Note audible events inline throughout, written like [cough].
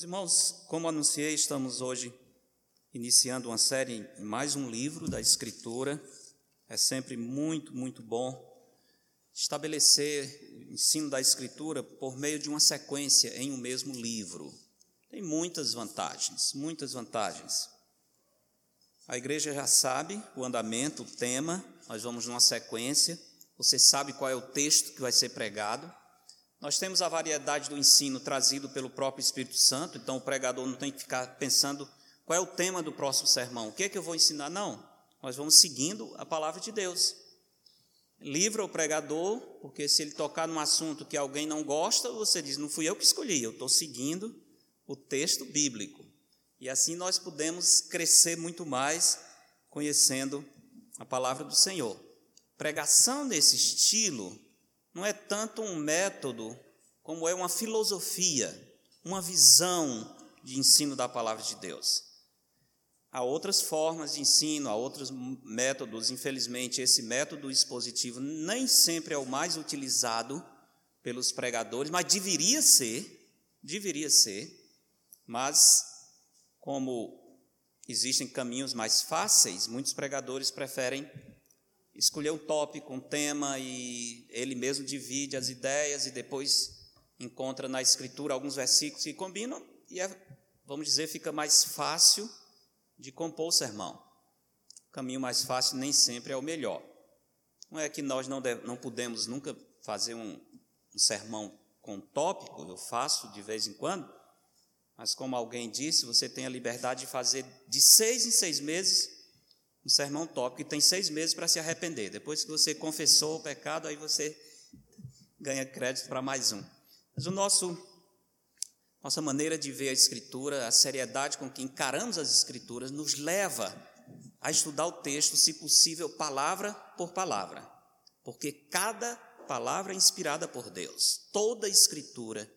Meus irmãos, como anunciei, estamos hoje iniciando uma série mais um livro da Escritura. É sempre muito, muito bom estabelecer o ensino da Escritura por meio de uma sequência em um mesmo livro. Tem muitas vantagens, muitas vantagens. A igreja já sabe o andamento, o tema, nós vamos numa sequência. Você sabe qual é o texto que vai ser pregado. Nós temos a variedade do ensino trazido pelo próprio Espírito Santo, então o pregador não tem que ficar pensando qual é o tema do próximo sermão, o que é que eu vou ensinar? Não, nós vamos seguindo a palavra de Deus. Livra o pregador, porque se ele tocar num assunto que alguém não gosta, você diz: não fui eu que escolhi, eu estou seguindo o texto bíblico. E assim nós podemos crescer muito mais conhecendo a palavra do Senhor. Pregação nesse estilo não é tanto um método, como é uma filosofia, uma visão de ensino da palavra de Deus. Há outras formas de ensino, há outros métodos, infelizmente, esse método expositivo nem sempre é o mais utilizado pelos pregadores, mas deveria ser, deveria ser, mas como existem caminhos mais fáceis, muitos pregadores preferem escolher um tópico, um tema e ele mesmo divide as ideias e depois encontra na escritura alguns versículos que combinam e é, vamos dizer, fica mais fácil de compor o sermão. O caminho mais fácil nem sempre é o melhor. Não é que nós não, deve, não podemos nunca fazer um, um sermão com tópico, eu faço de vez em quando, mas como alguém disse, você tem a liberdade de fazer de seis em seis meses um sermão tópico e tem seis meses para se arrepender. Depois que você confessou o pecado, aí você ganha crédito para mais um. Mas o nosso nossa maneira de ver a escritura, a seriedade com que encaramos as escrituras nos leva a estudar o texto, se possível, palavra por palavra, porque cada palavra é inspirada por Deus. Toda escritura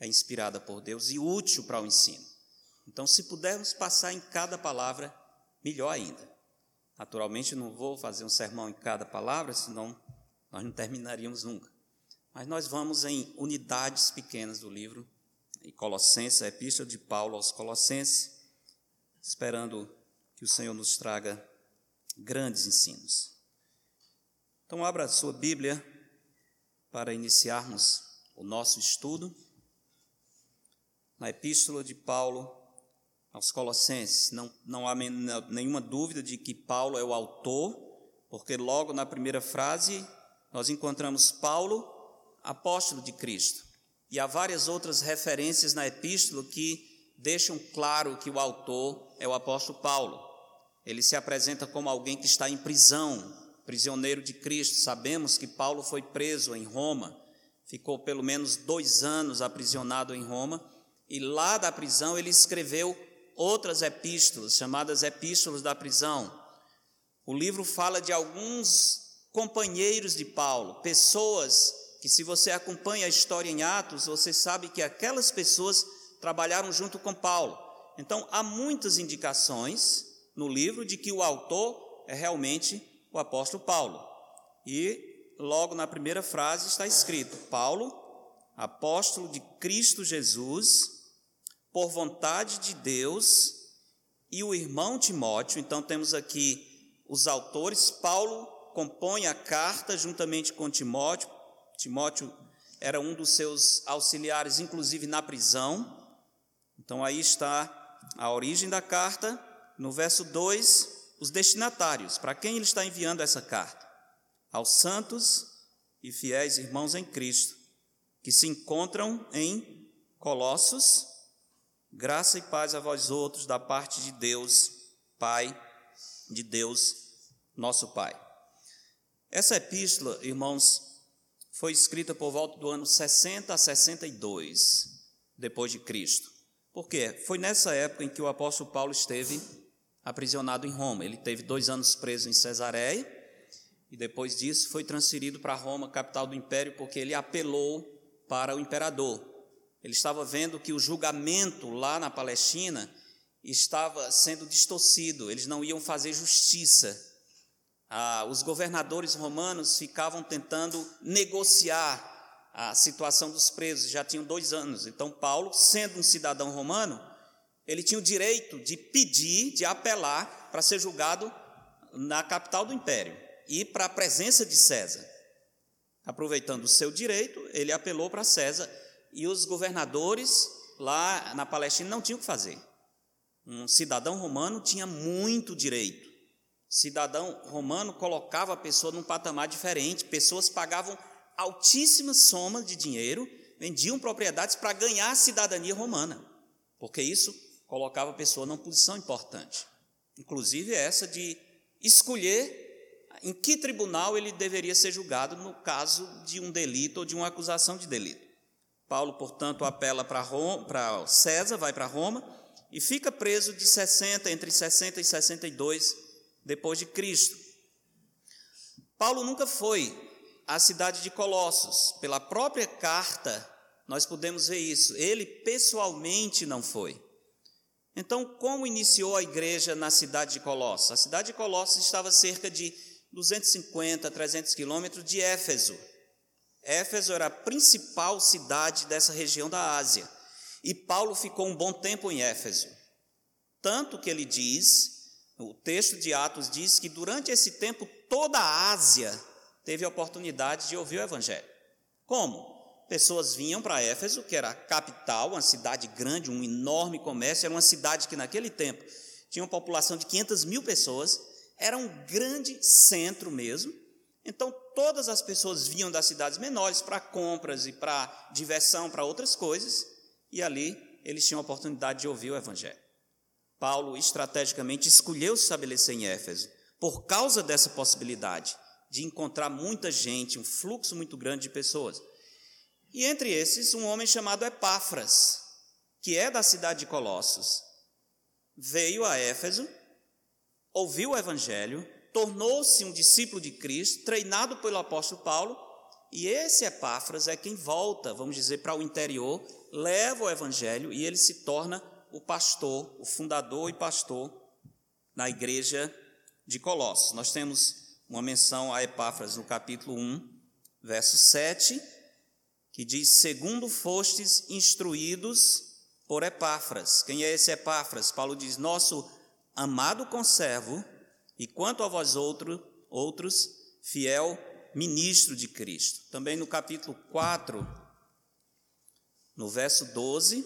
é inspirada por Deus e útil para o ensino. Então, se pudermos passar em cada palavra, melhor ainda. Naturalmente, não vou fazer um sermão em cada palavra, senão nós não terminaríamos nunca. Mas nós vamos em unidades pequenas do livro, em Colossenses, a Epístola de Paulo aos Colossenses, esperando que o Senhor nos traga grandes ensinos. Então, abra a sua Bíblia para iniciarmos o nosso estudo na Epístola de Paulo aos Colossenses. Não, não há nenhuma dúvida de que Paulo é o autor, porque logo na primeira frase nós encontramos Paulo, apóstolo de Cristo. E há várias outras referências na epístola que deixam claro que o autor é o apóstolo Paulo. Ele se apresenta como alguém que está em prisão, prisioneiro de Cristo. Sabemos que Paulo foi preso em Roma, ficou pelo menos dois anos aprisionado em Roma, e lá da prisão ele escreveu outras epístolas, chamadas Epístolas da Prisão. O livro fala de alguns companheiros de Paulo, pessoas que, se você acompanha a história em Atos, você sabe que aquelas pessoas trabalharam junto com Paulo. Então, há muitas indicações no livro de que o autor é realmente o apóstolo Paulo. E logo na primeira frase está escrito: Paulo, apóstolo de Cristo Jesus, por vontade de Deus, e o irmão Timóteo, então temos aqui os autores, Paulo compõe a carta juntamente com Timóteo, Timóteo era um dos seus auxiliares, inclusive na prisão, então aí está a origem da carta, no verso 2, os destinatários, para quem ele está enviando essa carta? Aos santos e fiéis irmãos em Cristo, que se encontram em Colossos, Graça e paz a vós outros da parte de Deus, Pai, de Deus, nosso Pai. Essa epístola, irmãos, foi escrita por volta do ano 60 a 62 depois de Cristo. Por quê? Foi nessa época em que o apóstolo Paulo esteve aprisionado em Roma. Ele teve dois anos preso em Cesareia e depois disso foi transferido para Roma, capital do império, porque ele apelou para o imperador. Ele estava vendo que o julgamento lá na Palestina estava sendo distorcido, eles não iam fazer justiça. Ah, os governadores romanos ficavam tentando negociar a situação dos presos, já tinham dois anos. Então, Paulo, sendo um cidadão romano, ele tinha o direito de pedir, de apelar para ser julgado na capital do império e para a presença de César. Aproveitando o seu direito, ele apelou para César e os governadores lá na Palestina não tinham o que fazer. Um cidadão romano tinha muito direito. Cidadão romano colocava a pessoa num patamar diferente, pessoas pagavam altíssimas somas de dinheiro, vendiam propriedades para ganhar a cidadania romana, porque isso colocava a pessoa numa posição importante, inclusive essa de escolher em que tribunal ele deveria ser julgado no caso de um delito ou de uma acusação de delito. Paulo, portanto, apela para César, vai para Roma e fica preso de 60 entre 60 e 62 depois de Cristo. Paulo nunca foi à cidade de Colossos. Pela própria carta, nós podemos ver isso. Ele pessoalmente não foi. Então, como iniciou a igreja na cidade de Colossos? A cidade de Colossos estava a cerca de 250, 300 quilômetros de Éfeso. Éfeso era a principal cidade dessa região da Ásia. E Paulo ficou um bom tempo em Éfeso. Tanto que ele diz, o texto de Atos diz que durante esse tempo toda a Ásia teve a oportunidade de ouvir o Evangelho. Como? Pessoas vinham para Éfeso, que era a capital, uma cidade grande, um enorme comércio, era uma cidade que naquele tempo tinha uma população de 500 mil pessoas, era um grande centro mesmo. Então, todas as pessoas vinham das cidades menores para compras e para diversão, para outras coisas, e ali eles tinham a oportunidade de ouvir o Evangelho. Paulo estrategicamente escolheu se estabelecer em Éfeso por causa dessa possibilidade de encontrar muita gente, um fluxo muito grande de pessoas. E entre esses, um homem chamado Epáfras, que é da cidade de Colossos, veio a Éfeso, ouviu o evangelho, tornou-se um discípulo de Cristo, treinado pelo apóstolo Paulo, e esse Epáfras é quem volta, vamos dizer, para o interior, leva o evangelho e ele se torna o pastor, o fundador e pastor na igreja de Colossos. Nós temos uma menção a Epáfras no capítulo 1, verso 7, que diz: Segundo fostes instruídos por Epáfras. Quem é esse Epáfras? Paulo diz: Nosso amado conservo, e quanto a vós outro, outros, fiel ministro de Cristo. Também no capítulo 4, no verso 12,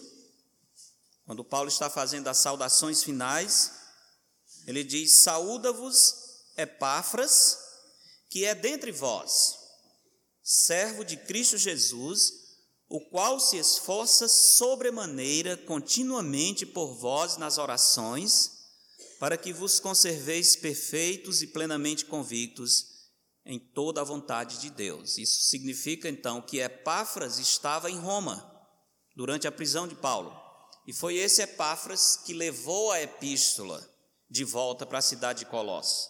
quando Paulo está fazendo as saudações finais, ele diz: Saúda-vos Epáfras, que é dentre vós, servo de Cristo Jesus, o qual se esforça sobremaneira continuamente por vós nas orações, para que vos conserveis perfeitos e plenamente convictos em toda a vontade de Deus. Isso significa então que Epáfras estava em Roma durante a prisão de Paulo. E foi esse Epáfras que levou a epístola de volta para a cidade de Colossos.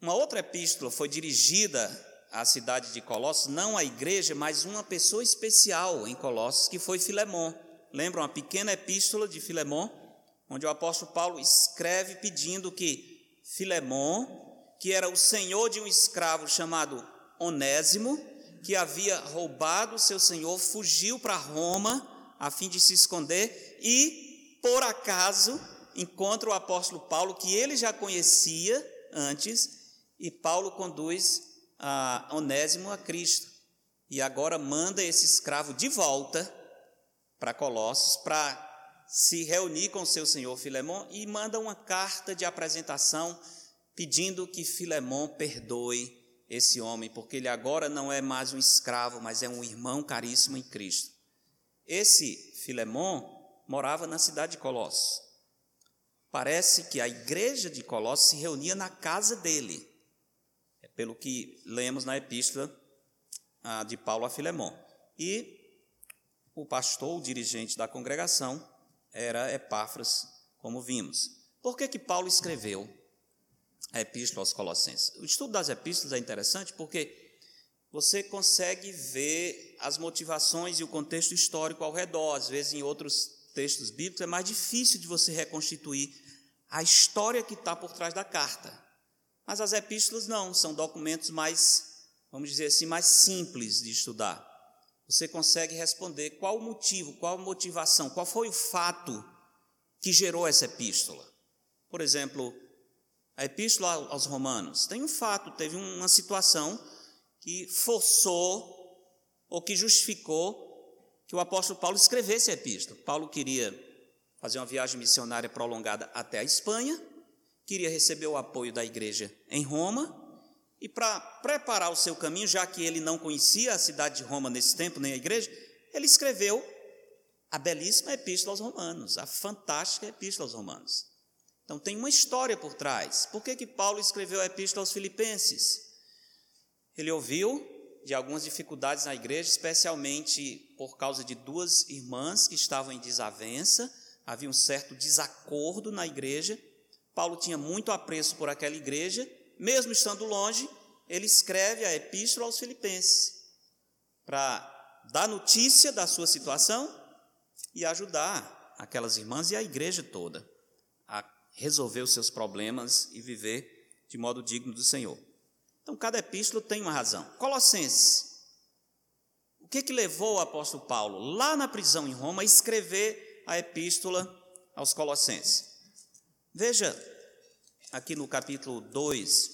Uma outra epístola foi dirigida à cidade de Colossos, não à igreja, mas uma pessoa especial em Colossos, que foi Filemão. Lembra uma pequena epístola de Filemão, onde o apóstolo Paulo escreve pedindo que Filemão, que era o senhor de um escravo chamado Onésimo, que havia roubado seu senhor, fugiu para Roma a fim de se esconder e, por acaso, encontra o apóstolo Paulo, que ele já conhecia antes, e Paulo conduz a Onésimo a Cristo. E agora manda esse escravo de volta para Colossos para se reunir com seu senhor Filemão e manda uma carta de apresentação pedindo que Filemão perdoe esse homem, porque ele agora não é mais um escravo, mas é um irmão caríssimo em Cristo. Esse Filemão morava na cidade de Colossos. Parece que a igreja de Colossos se reunia na casa dele pelo que lemos na epístola ah, de Paulo a Filemão. E o pastor, o dirigente da congregação, era Epáfras, como vimos. Por que, que Paulo escreveu a epístola aos Colossenses? O estudo das epístolas é interessante porque você consegue ver as motivações e o contexto histórico ao redor. Às vezes, em outros textos bíblicos, é mais difícil de você reconstituir a história que está por trás da carta. Mas as epístolas não, são documentos mais, vamos dizer assim, mais simples de estudar. Você consegue responder qual o motivo, qual a motivação, qual foi o fato que gerou essa epístola. Por exemplo, a epístola aos Romanos tem um fato, teve uma situação que forçou ou que justificou que o apóstolo Paulo escrevesse a epístola. Paulo queria fazer uma viagem missionária prolongada até a Espanha, queria receber o apoio da igreja em Roma, e para preparar o seu caminho, já que ele não conhecia a cidade de Roma nesse tempo, nem a igreja, ele escreveu a belíssima epístola aos Romanos, a fantástica epístola aos Romanos. Então tem uma história por trás. Por que, que Paulo escreveu a epístola aos Filipenses? Ele ouviu de algumas dificuldades na igreja, especialmente por causa de duas irmãs que estavam em desavença, havia um certo desacordo na igreja. Paulo tinha muito apreço por aquela igreja, mesmo estando longe, ele escreve a epístola aos Filipenses para dar notícia da sua situação e ajudar aquelas irmãs e a igreja toda a resolver os seus problemas e viver de modo digno do Senhor. Então, cada epístola tem uma razão. Colossenses. O que, que levou o apóstolo Paulo, lá na prisão em Roma, a escrever a epístola aos Colossenses? Veja aqui no capítulo 2,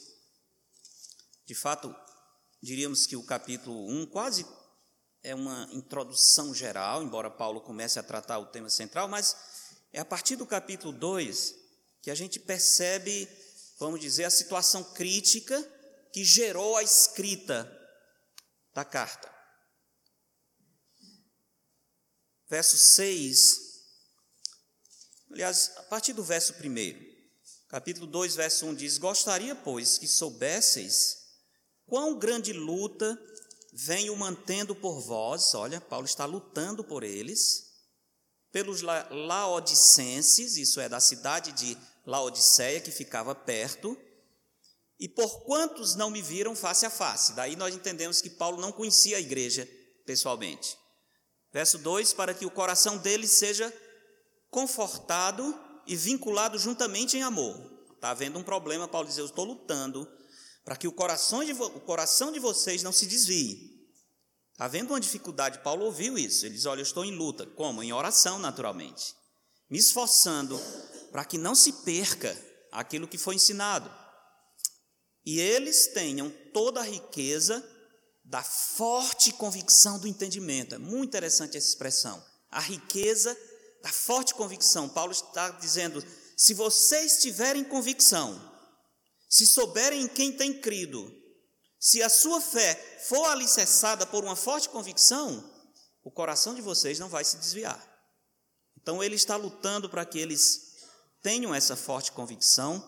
de fato, diríamos que o capítulo 1 quase é uma introdução geral, embora Paulo comece a tratar o tema central, mas é a partir do capítulo 2 que a gente percebe, vamos dizer, a situação crítica que gerou a escrita da carta. Verso 6, aliás, a partir do verso 1, capítulo 2, verso 1 diz: Gostaria, pois, que soubesseis quão grande luta venho mantendo por vós, olha, Paulo está lutando por eles, pelos laodicenses, isso é, da cidade de Laodiceia, que ficava perto, e por quantos não me viram face a face. Daí nós entendemos que Paulo não conhecia a igreja pessoalmente. Verso 2: Para que o coração deles seja confortado e vinculado juntamente em amor. Está havendo um problema, Paulo diz: Eu estou lutando para que o coração, de o coração de vocês não se desvie. Está havendo uma dificuldade, Paulo ouviu isso. Ele diz: Olha, eu estou em luta. Como? Em oração, naturalmente. Me esforçando para que não se perca aquilo que foi ensinado e eles tenham toda a riqueza da forte convicção do entendimento. É muito interessante essa expressão. A riqueza da forte convicção. Paulo está dizendo: se vocês tiverem convicção, se souberem em quem tem crido, se a sua fé for alicerçada por uma forte convicção, o coração de vocês não vai se desviar. Então ele está lutando para que eles tenham essa forte convicção,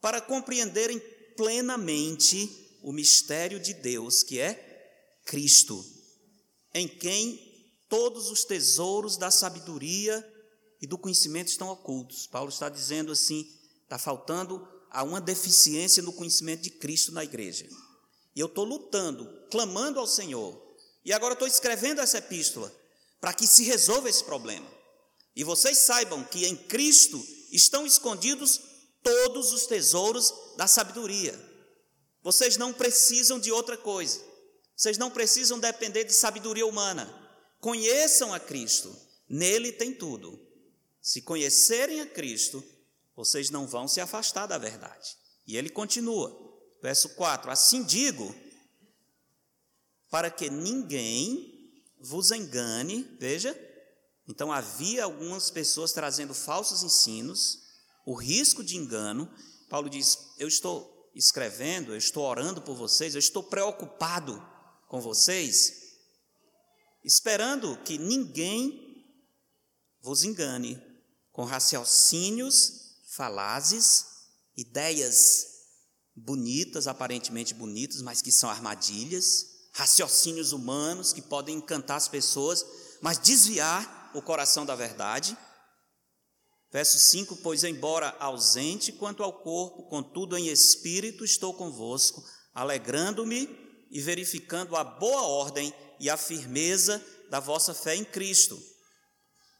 para compreenderem plenamente o mistério de Deus, que é Cristo, em quem todos os tesouros da sabedoria e do conhecimento estão ocultos. Paulo está dizendo assim: está faltando a uma deficiência no conhecimento de Cristo na igreja. E eu estou lutando, clamando ao Senhor. E agora estou escrevendo essa epístola para que se resolva esse problema. E vocês saibam que em Cristo estão escondidos todos os tesouros da sabedoria. Vocês não precisam de outra coisa. Vocês não precisam depender de sabedoria humana. Conheçam a Cristo. Nele tem tudo. Se conhecerem a Cristo, vocês não vão se afastar da verdade. E ele continua, verso 4: Assim digo, para que ninguém vos engane, veja, então havia algumas pessoas trazendo falsos ensinos, o risco de engano. Paulo diz: Eu estou escrevendo, eu estou orando por vocês, eu estou preocupado com vocês, esperando que ninguém vos engane com raciocínios falazes, ideias bonitas, aparentemente bonitas, mas que são armadilhas, raciocínios humanos que podem encantar as pessoas, mas desviar o coração da verdade. Verso 5: Pois, embora ausente quanto ao corpo, contudo em espírito estou convosco, alegrando-me e verificando a boa ordem e a firmeza da vossa fé em Cristo.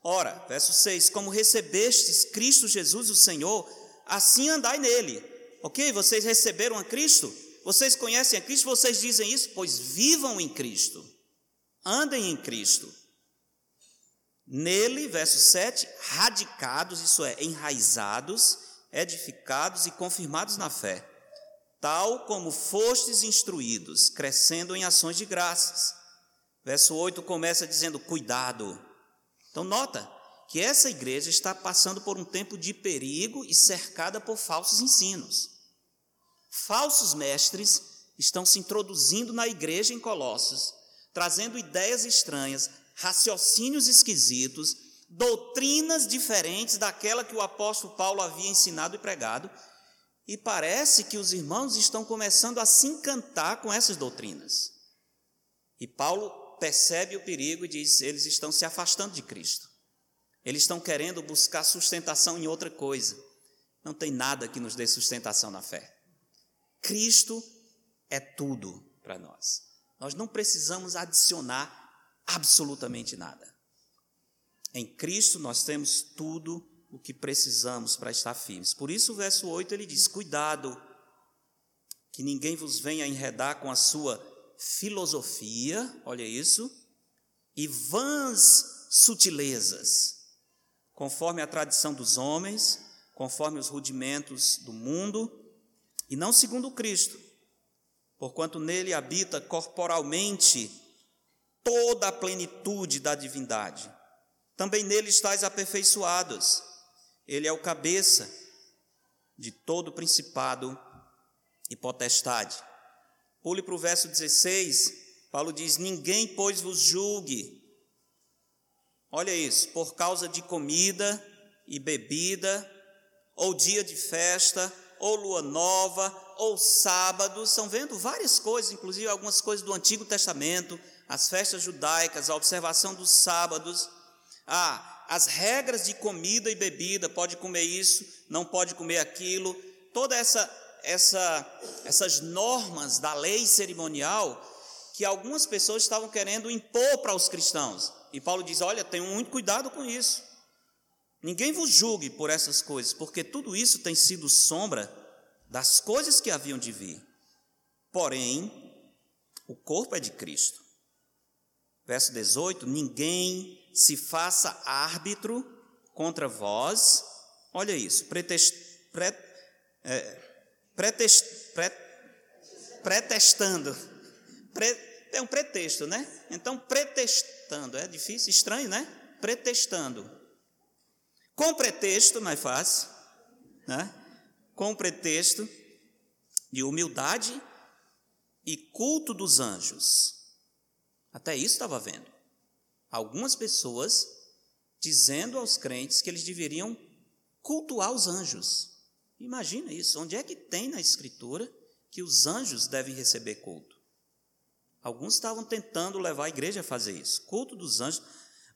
Ora, verso 6: Como recebestes Cristo Jesus, o Senhor, assim andai nele. Ok? Vocês receberam a Cristo? Vocês conhecem a Cristo? Vocês dizem isso? Pois vivam em Cristo. andem em Cristo. Nele, verso 7, radicados, isso é, enraizados, edificados e confirmados na fé, tal como fostes instruídos, crescendo em ações de graças. Verso 8 começa dizendo: cuidado. Então, nota que essa igreja está passando por um tempo de perigo e cercada por falsos ensinos. Falsos mestres estão se introduzindo na igreja em Colossos, trazendo ideias estranhas, raciocínios esquisitos, doutrinas diferentes daquela que o apóstolo Paulo havia ensinado e pregado, e parece que os irmãos estão começando a se encantar com essas doutrinas. E Paulo percebe o perigo e diz: eles estão se afastando de Cristo. Eles estão querendo buscar sustentação em outra coisa. Não tem nada que nos dê sustentação na fé. Cristo é tudo para nós. Nós não precisamos adicionar absolutamente nada. Em Cristo nós temos tudo o que precisamos para estar firmes. Por isso, o verso 8 ele diz: Cuidado, que ninguém vos venha enredar com a sua filosofia, olha isso, e vãs sutilezas, conforme a tradição dos homens, conforme os rudimentos do mundo, e não segundo Cristo porquanto nele habita corporalmente toda a plenitude da divindade. Também nele estáis aperfeiçoados. Ele é o cabeça de todo principado e potestade. Pule para o verso 16, Paulo diz: Ninguém, pois, vos julgue. Olha isso, por causa de comida e bebida, ou dia de festa, ou lua nova, ou sábado, estão vendo várias coisas, inclusive algumas coisas do Antigo Testamento, as festas judaicas, a observação dos sábados, ah, as regras de comida e bebida, pode comer isso, não pode comer aquilo, toda essa, essa, essas normas da lei cerimonial que algumas pessoas estavam querendo impor para os cristãos. E Paulo diz: olha, tenham muito cuidado com isso. Ninguém vos julgue por essas coisas, porque tudo isso tem sido sombra das coisas que haviam de vir. Porém, o corpo é de Cristo. Verso 18: Ninguém se faça árbitro contra vós. Olha isso, pretest, pre, é, pretest, pre, pretestando. Pre, é um pretexto, né? Então, pretestando, é difícil, estranho, né? Pretestando com pretexto, mais fácil, né? com pretexto de humildade e culto dos anjos. Até isso estava vendo. Algumas pessoas dizendo aos crentes que eles deveriam cultuar os anjos. Imagina isso, onde é que tem na Escritura que os anjos devem receber culto? Alguns estavam tentando levar a igreja a fazer isso, culto dos anjos,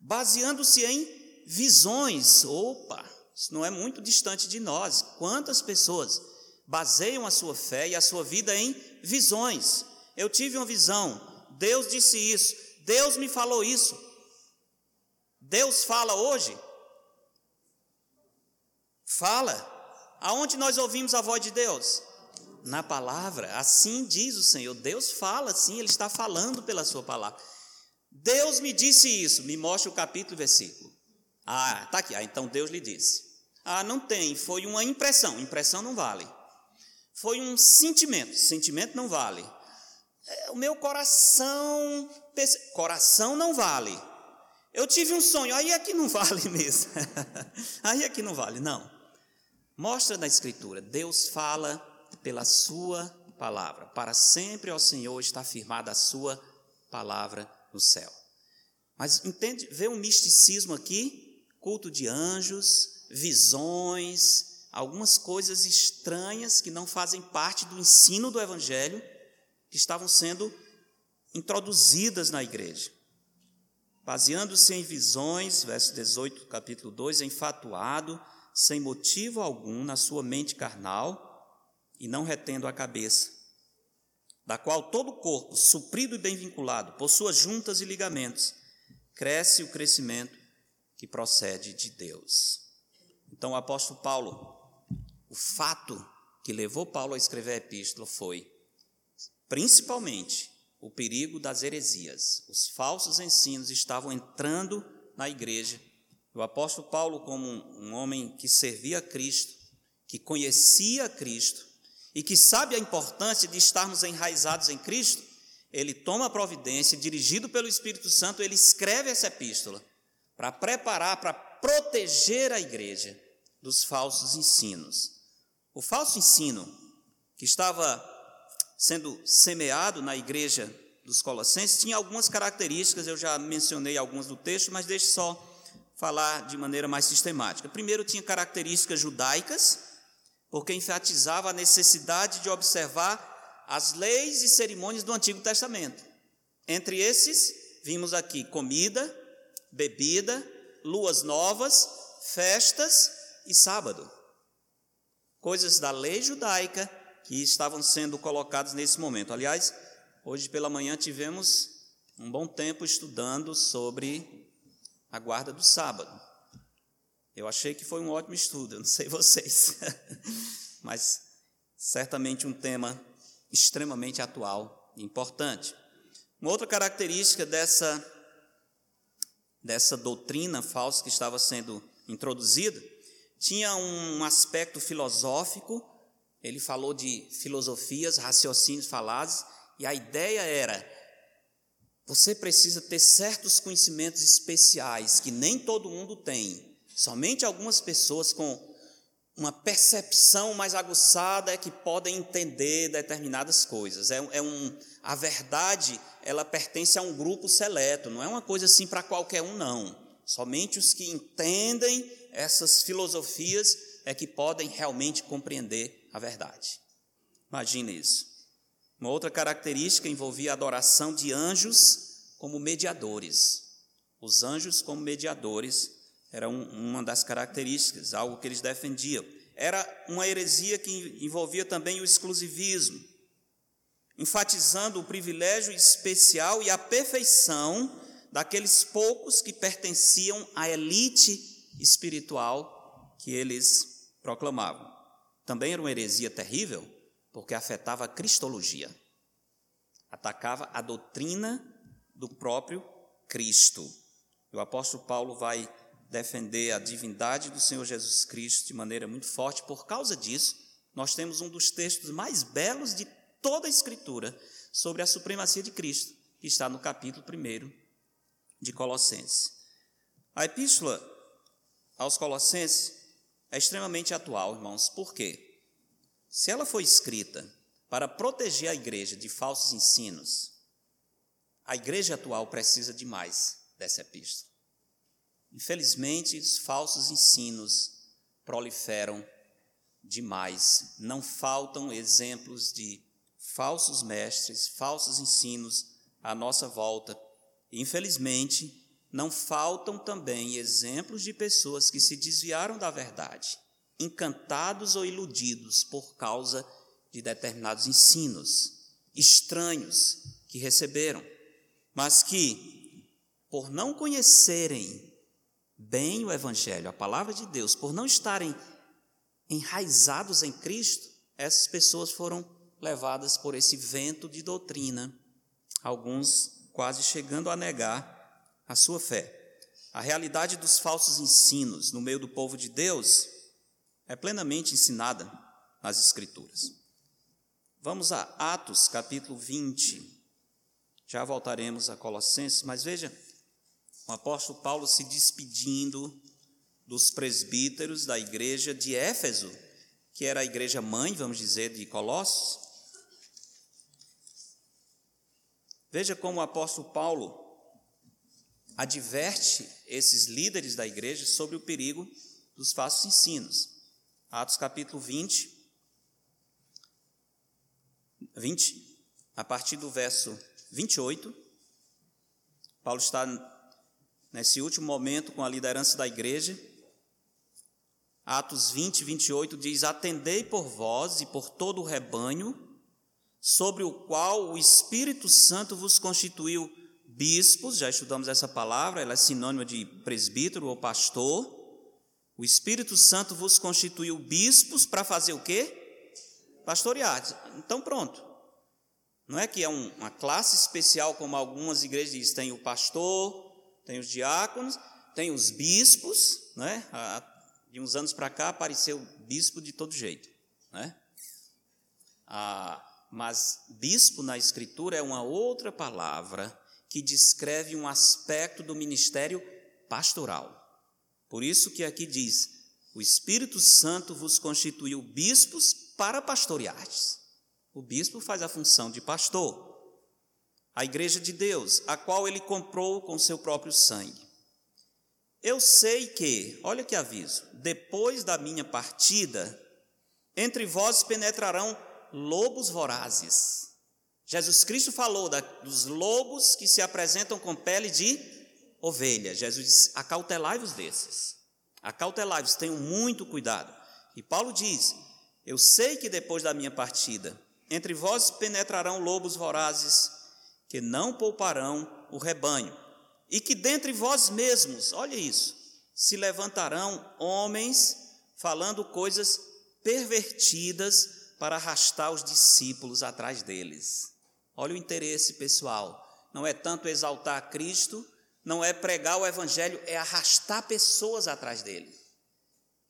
baseando-se em visões. Opa, isso não é muito distante de nós. Quantas pessoas baseiam a sua fé e a sua vida em visões? Eu tive uma visão, Deus disse isso, Deus me falou isso. Deus fala hoje? Fala. Aonde nós ouvimos a voz de Deus? Na palavra. Assim diz o Senhor. Deus fala, sim, Ele está falando pela Sua palavra. Deus me disse isso. Me mostra o capítulo e versículo. Ah, tá aqui. Ah, então Deus lhe disse. Ah, não tem. Foi uma impressão. Impressão não vale. Foi um sentimento. Sentimento não vale. É, o meu coração. Coração não vale. Eu tive um sonho. Aí aqui é não [laughs] vale mesmo. aí aqui é não vale. Não. Mostra na Escritura. Deus fala pela Sua palavra. Para sempre, ao Senhor, está firmada a Sua palavra no céu. Mas entende, vê um misticismo aqui culto de anjos, visões, algumas coisas estranhas que não fazem parte do ensino do Evangelho, que estavam sendo introduzidas na igreja. Baseando-se em visões, verso 18, capítulo 2, enfatuado, sem motivo algum na sua mente carnal e não retendo a cabeça, da qual todo o corpo, suprido e bem vinculado, por suas juntas e ligamentos, cresce o crescimento que procede de Deus. Então, o apóstolo Paulo, o fato que levou Paulo a escrever a epístola foi, principalmente, o perigo das heresias. Os falsos ensinos estavam entrando na igreja. O apóstolo Paulo, como um homem que servia a Cristo, que conhecia Cristo e que sabe a importância de estarmos enraizados em Cristo, ele toma a providência, dirigido pelo Espírito Santo, ele escreve essa epístola para preparar, para proteger a igreja dos falsos ensinos. O falso ensino que estava sendo semeado na igreja dos Colossenses tinha algumas características, eu já mencionei algumas do texto, mas deixe só falar de maneira mais sistemática. Primeiro, tinha características judaicas, porque enfatizava a necessidade de observar as leis e cerimônias do Antigo Testamento. Entre esses, vimos aqui comida, bebida, luas novas, festas e sábado. Coisas da lei judaica que estavam sendo colocadas nesse momento. Aliás, hoje pela manhã tivemos um bom tempo estudando sobre a guarda do sábado. Eu achei que foi um ótimo estudo, eu não sei [laughs] vocês, mas certamente um tema extremamente atual e importante. Uma outra característica dessa, dessa doutrina falsa que estava sendo introduzida tinha um aspecto filosófico ele falou de filosofias, raciocínios falazes, e a ideia era: você precisa ter certos conhecimentos especiais que nem todo mundo tem. Somente algumas pessoas com uma percepção mais aguçada é que podem entender determinadas coisas. É, é um, a verdade, ela pertence a um grupo seleto, não é uma coisa assim para qualquer um, não. Somente os que entendem essas filosofias é que podem realmente compreender a verdade. Imagine isso. Uma outra característica envolvia a adoração de anjos como mediadores. Os anjos como mediadores era uma das características, algo que eles defendiam. Era uma heresia que envolvia também o exclusivismo, enfatizando o privilégio especial e a perfeição daqueles poucos que pertenciam à elite espiritual que eles proclamavam. Também era uma heresia terrível, porque afetava a cristologia, atacava a doutrina do próprio Cristo. O apóstolo Paulo vai defender a divindade do Senhor Jesus Cristo de maneira muito forte. Por causa disso, nós temos um dos textos mais belos de toda a Escritura sobre a supremacia de Cristo, que está no capítulo 1 de Colossenses. A epístola aos Colossenses é extremamente atual, irmãos. Por quê? Se ela foi escrita para proteger a igreja de falsos ensinos, a igreja atual precisa de mais dessa epístola. Infelizmente, os falsos ensinos proliferam demais. Não faltam exemplos de falsos mestres, falsos ensinos à nossa volta. Infelizmente, não faltam também exemplos de pessoas que se desviaram da verdade, encantados ou iludidos por causa de determinados ensinos estranhos que receberam, mas que, por não conhecerem bem o Evangelho, a palavra de Deus, por não estarem enraizados em Cristo, essas pessoas foram levadas por esse vento de doutrina, alguns quase chegando a negar a sua fé. A realidade dos falsos ensinos no meio do povo de Deus é plenamente ensinada nas Escrituras. Vamos a Atos capítulo 20. Já voltaremos a Colossenses, mas veja, o apóstolo Paulo se despedindo dos presbíteros da igreja de Éfeso, que era a igreja mãe, vamos dizer, de Colossos. Veja como o apóstolo Paulo adverte esses líderes da igreja sobre o perigo dos falsos ensinos. Atos capítulo 20, 20, a partir do verso 28, Paulo está nesse último momento com a liderança da igreja. Atos 20, 28 diz: Atendei por vós e por todo o rebanho, sobre o qual o Espírito Santo vos constituiu bispos, já estudamos essa palavra, ela é sinônima de presbítero ou pastor. O Espírito Santo vos constituiu bispos para fazer o quê? Pastorear. Então pronto. Não é que é um, uma classe especial, como algumas igrejas dizem, tem o pastor, tem os diáconos, tem os bispos, né? de uns anos para cá apareceu bispo de todo jeito, né? Ah, mas bispo na escritura é uma outra palavra que descreve um aspecto do ministério pastoral. Por isso que aqui diz: o Espírito Santo vos constituiu bispos para pastoreardes. O bispo faz a função de pastor. A igreja de Deus, a qual ele comprou com seu próprio sangue. Eu sei que, olha que aviso, depois da minha partida, entre vós penetrarão lobos vorazes. Jesus Cristo falou da, dos lobos que se apresentam com pele de ovelha. Jesus disse: acautelai-vos desses. Acautelai-vos, tenham muito cuidado. E Paulo diz: Eu sei que depois da minha partida, entre vós penetrarão lobos vorazes, que não pouparão o rebanho, e que dentre vós mesmos, olha isso, se levantarão homens falando coisas pervertidas para arrastar os discípulos atrás deles. Olha o interesse pessoal. Não é tanto exaltar Cristo, não é pregar o Evangelho, é arrastar pessoas atrás dele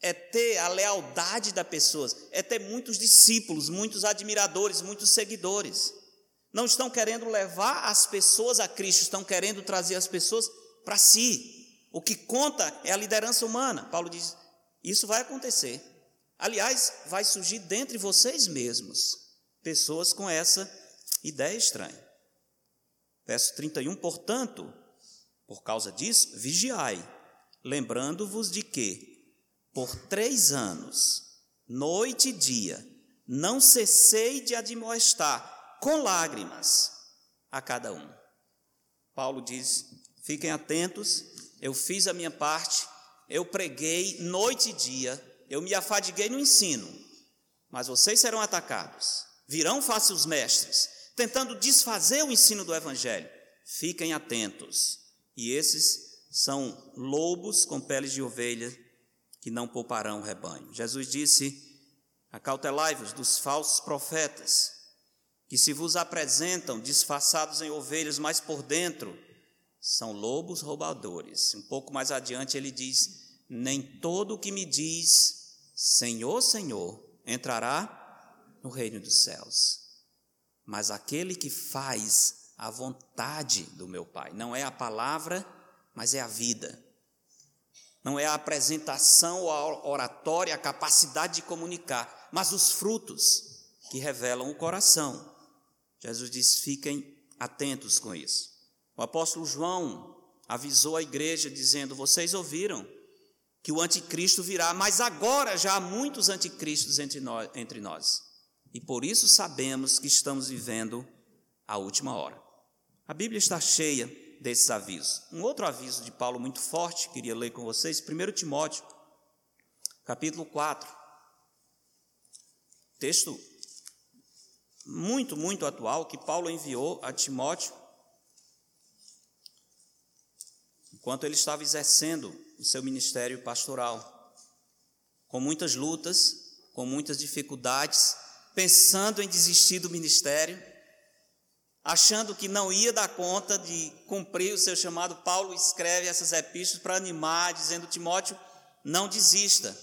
é ter a lealdade das pessoas, é ter muitos discípulos, muitos admiradores, muitos seguidores. Não estão querendo levar as pessoas a Cristo, estão querendo trazer as pessoas para si. O que conta é a liderança humana. Paulo diz: isso vai acontecer. Aliás, vai surgir dentre vocês mesmos pessoas com essa ideia estranha. Verso 31, portanto, por causa disso, vigiai, lembrando-vos de que por três anos, noite e dia, não cessei de admoestar com lágrimas a cada um. Paulo diz: fiquem atentos, eu fiz a minha parte, eu preguei noite e dia, eu me afadiguei no ensino, mas vocês serão atacados, virão falsos mestres, tentando desfazer o ensino do Evangelho. Fiquem atentos. E esses são lobos com peles de ovelha que não pouparão o rebanho. Jesus disse: Acautelai-vos dos falsos profetas, que se vos apresentam disfarçados em ovelhas, mas por dentro são lobos roubadores. Um pouco mais adiante ele diz: Nem todo o que me diz Senhor, Senhor entrará no reino dos céus, mas aquele que faz a vontade do meu Pai. Não é a palavra, mas é a vida não é a apresentação a oratória, a capacidade de comunicar, mas os frutos que revelam o coração. Jesus diz: fiquem atentos com isso. O apóstolo João avisou a igreja dizendo: Vocês ouviram que o anticristo virá, mas agora já há muitos anticristos entre nós, entre nós. E por isso sabemos que estamos vivendo a última hora. A Bíblia está cheia desses avisos. Um outro aviso de Paulo muito forte, queria ler com vocês, 1 Timóteo, capítulo 4. Texto muito, muito atual que Paulo enviou a Timóteo enquanto ele estava exercendo o seu ministério pastoral, com muitas lutas, com muitas dificuldades, pensando em desistir do ministério achando que não ia dar conta de cumprir o seu chamado, Paulo escreve essas epístolas para animar, dizendo: Timóteo, não desista,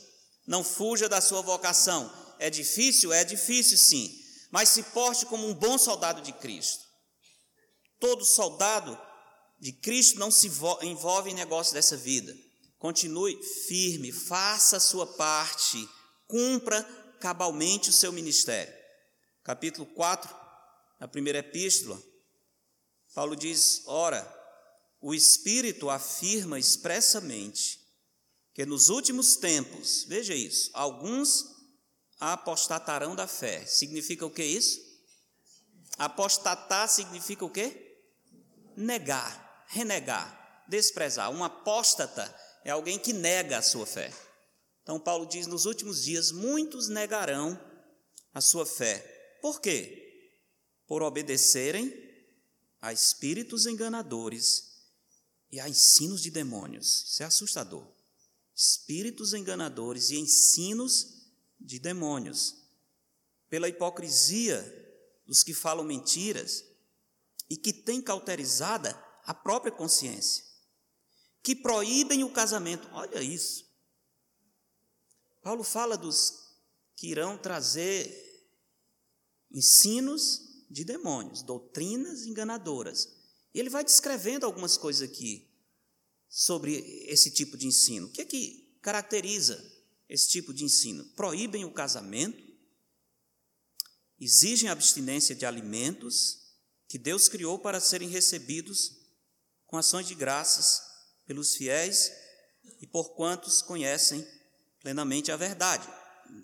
não fuja da sua vocação. É difícil? É difícil sim, mas se porte como um bom soldado de Cristo. Todo soldado de Cristo não se envolve em negócio dessa vida. Continue firme, faça a sua parte, cumpra cabalmente o seu ministério. Capítulo 4, na primeira epístola, Paulo diz: ora, o Espírito afirma expressamente que nos últimos tempos, veja isso, alguns apostatarão da fé. Significa o que isso? Apostatar significa o quê? Negar, renegar, desprezar. Um apóstata é alguém que nega a sua fé. Então, Paulo diz: nos últimos dias, muitos negarão a sua fé. Por quê? Por obedecerem a espíritos enganadores e a ensinos de demônios. Isso é assustador. Espíritos enganadores e ensinos de demônios. Pela hipocrisia dos que falam mentiras e que têm cauterizada a própria consciência, que proíbem o casamento. Olha isso. Paulo fala dos que irão trazer ensinos de demônios, doutrinas enganadoras. E ele vai descrevendo algumas coisas aqui sobre esse tipo de ensino. O que é que caracteriza esse tipo de ensino? Proíbem o casamento, exigem abstinência de alimentos que Deus criou para serem recebidos com ações de graças pelos fiéis e por quantos conhecem plenamente a verdade.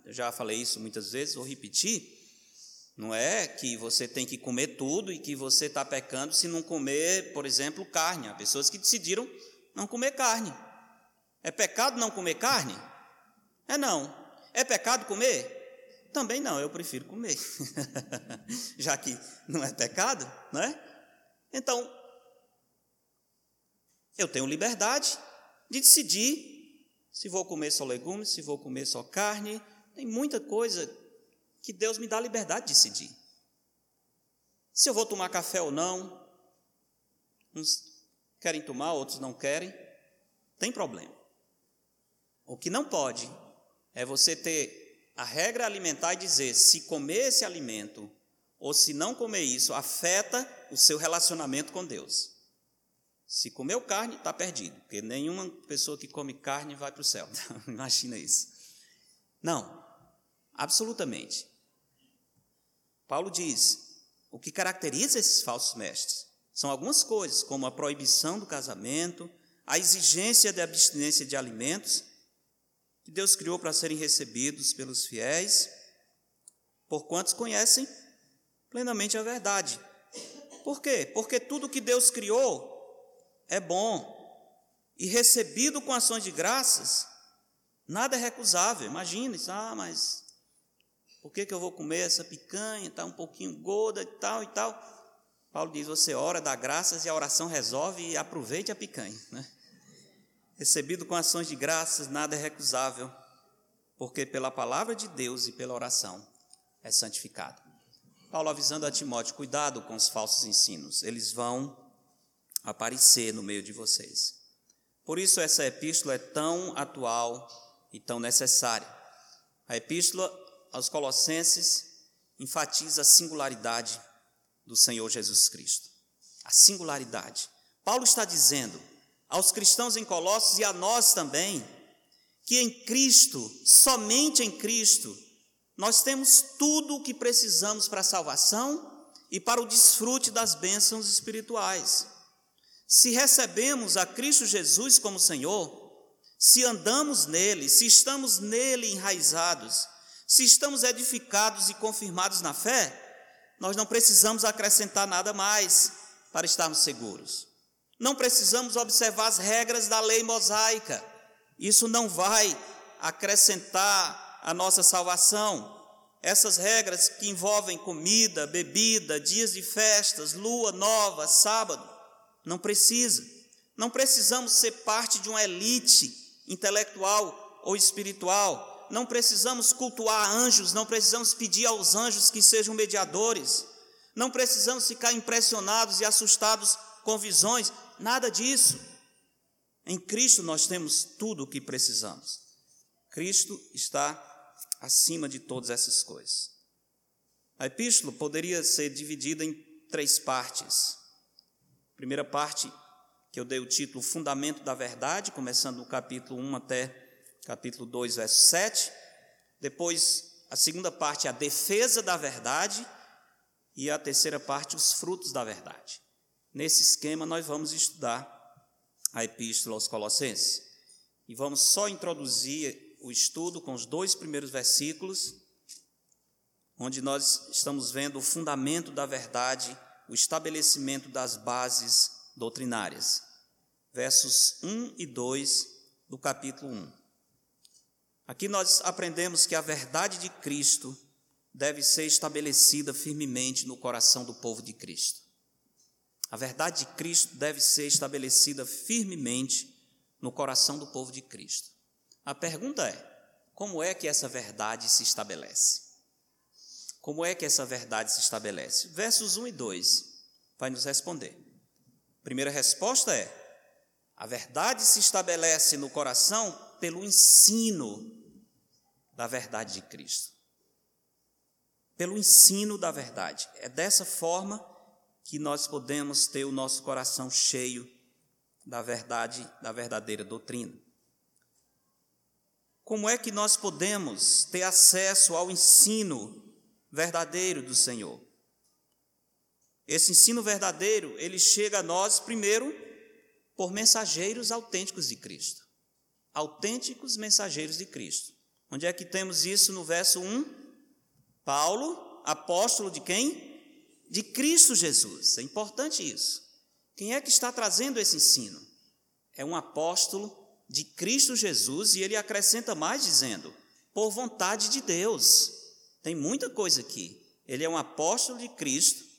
Eu já falei isso muitas vezes, vou repetir. Não é que você tem que comer tudo e que você está pecando se não comer, por exemplo, carne. Há pessoas que decidiram não comer carne. É pecado não comer carne? É não. É pecado comer? Também não, eu prefiro comer. [laughs] Já que não é pecado, não é? Então, eu tenho liberdade de decidir se vou comer só legumes, se vou comer só carne. Tem muita coisa que Deus me dá liberdade de decidir. Se eu vou tomar café ou não, uns querem tomar, outros não querem, tem problema. O que não pode é você ter a regra alimentar e dizer se comer esse alimento ou se não comer isso afeta o seu relacionamento com Deus. Se comeu carne, está perdido, porque nenhuma pessoa que come carne vai para o céu. [laughs] Imagina isso. Não, absolutamente. Paulo diz: o que caracteriza esses falsos mestres são algumas coisas, como a proibição do casamento, a exigência de abstinência de alimentos, que Deus criou para serem recebidos pelos fiéis, por quantos conhecem plenamente a verdade. Por quê? Porque tudo que Deus criou é bom e recebido com ações de graças, nada é recusável. Imagina isso, ah, mas por que, que eu vou comer essa picanha, está um pouquinho gorda e tal e tal. Paulo diz: você ora, dá graças e a oração resolve e aproveite a picanha. Né? Recebido com ações de graças, nada é recusável, porque pela palavra de Deus e pela oração é santificado. Paulo avisando a Timóteo: cuidado com os falsos ensinos, eles vão aparecer no meio de vocês. Por isso, essa epístola é tão atual e tão necessária. A epístola aos Colossenses enfatiza a singularidade do Senhor Jesus Cristo. A singularidade. Paulo está dizendo aos cristãos em Colossos e a nós também, que em Cristo, somente em Cristo, nós temos tudo o que precisamos para a salvação e para o desfrute das bênçãos espirituais. Se recebemos a Cristo Jesus como Senhor, se andamos nele, se estamos nele enraizados, se estamos edificados e confirmados na fé, nós não precisamos acrescentar nada mais para estarmos seguros. Não precisamos observar as regras da lei mosaica. Isso não vai acrescentar a nossa salvação. Essas regras que envolvem comida, bebida, dias de festas, lua nova, sábado, não precisa. Não precisamos ser parte de uma elite intelectual ou espiritual. Não precisamos cultuar anjos, não precisamos pedir aos anjos que sejam mediadores. Não precisamos ficar impressionados e assustados com visões, nada disso. Em Cristo nós temos tudo o que precisamos. Cristo está acima de todas essas coisas. A epístola poderia ser dividida em três partes. Primeira parte que eu dei o título Fundamento da Verdade, começando no capítulo 1 até capítulo 2, verso 7. Depois, a segunda parte, a defesa da verdade. E a terceira parte, os frutos da verdade. Nesse esquema, nós vamos estudar a Epístola aos Colossenses. E vamos só introduzir o estudo com os dois primeiros versículos, onde nós estamos vendo o fundamento da verdade o estabelecimento das bases doutrinárias. Versos 1 e 2 do capítulo 1. Aqui nós aprendemos que a verdade de Cristo deve ser estabelecida firmemente no coração do povo de Cristo. A verdade de Cristo deve ser estabelecida firmemente no coração do povo de Cristo. A pergunta é: como é que essa verdade se estabelece? Como é que essa verdade se estabelece? Versos 1 e 2 vai nos responder. Primeira resposta é: a verdade se estabelece no coração pelo ensino da verdade de Cristo. Pelo ensino da verdade. É dessa forma que nós podemos ter o nosso coração cheio da verdade, da verdadeira doutrina. Como é que nós podemos ter acesso ao ensino verdadeiro do Senhor? Esse ensino verdadeiro, ele chega a nós primeiro por mensageiros autênticos de Cristo. Autênticos mensageiros de Cristo. Onde é que temos isso no verso 1? Paulo, apóstolo de quem? De Cristo Jesus. É importante isso. Quem é que está trazendo esse ensino? É um apóstolo de Cristo Jesus e ele acrescenta mais dizendo: por vontade de Deus. Tem muita coisa aqui. Ele é um apóstolo de Cristo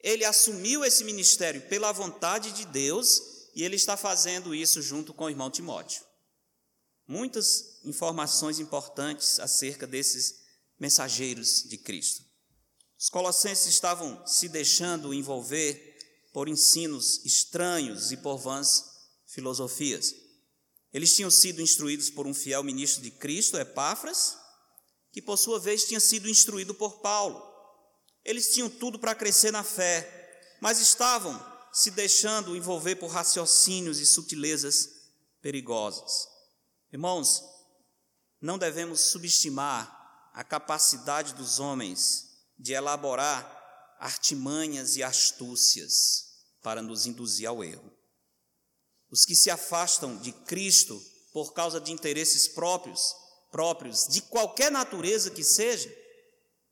ele assumiu esse ministério pela vontade de Deus e ele está fazendo isso junto com o irmão Timóteo. Muitas informações importantes acerca desses mensageiros de Cristo. Os colossenses estavam se deixando envolver por ensinos estranhos e por vãs filosofias. Eles tinham sido instruídos por um fiel ministro de Cristo, Epáfras, que por sua vez tinha sido instruído por Paulo. Eles tinham tudo para crescer na fé, mas estavam se deixando envolver por raciocínios e sutilezas perigosas. Irmãos, não devemos subestimar a capacidade dos homens de elaborar artimanhas e astúcias para nos induzir ao erro. Os que se afastam de Cristo por causa de interesses próprios, próprios de qualquer natureza que seja,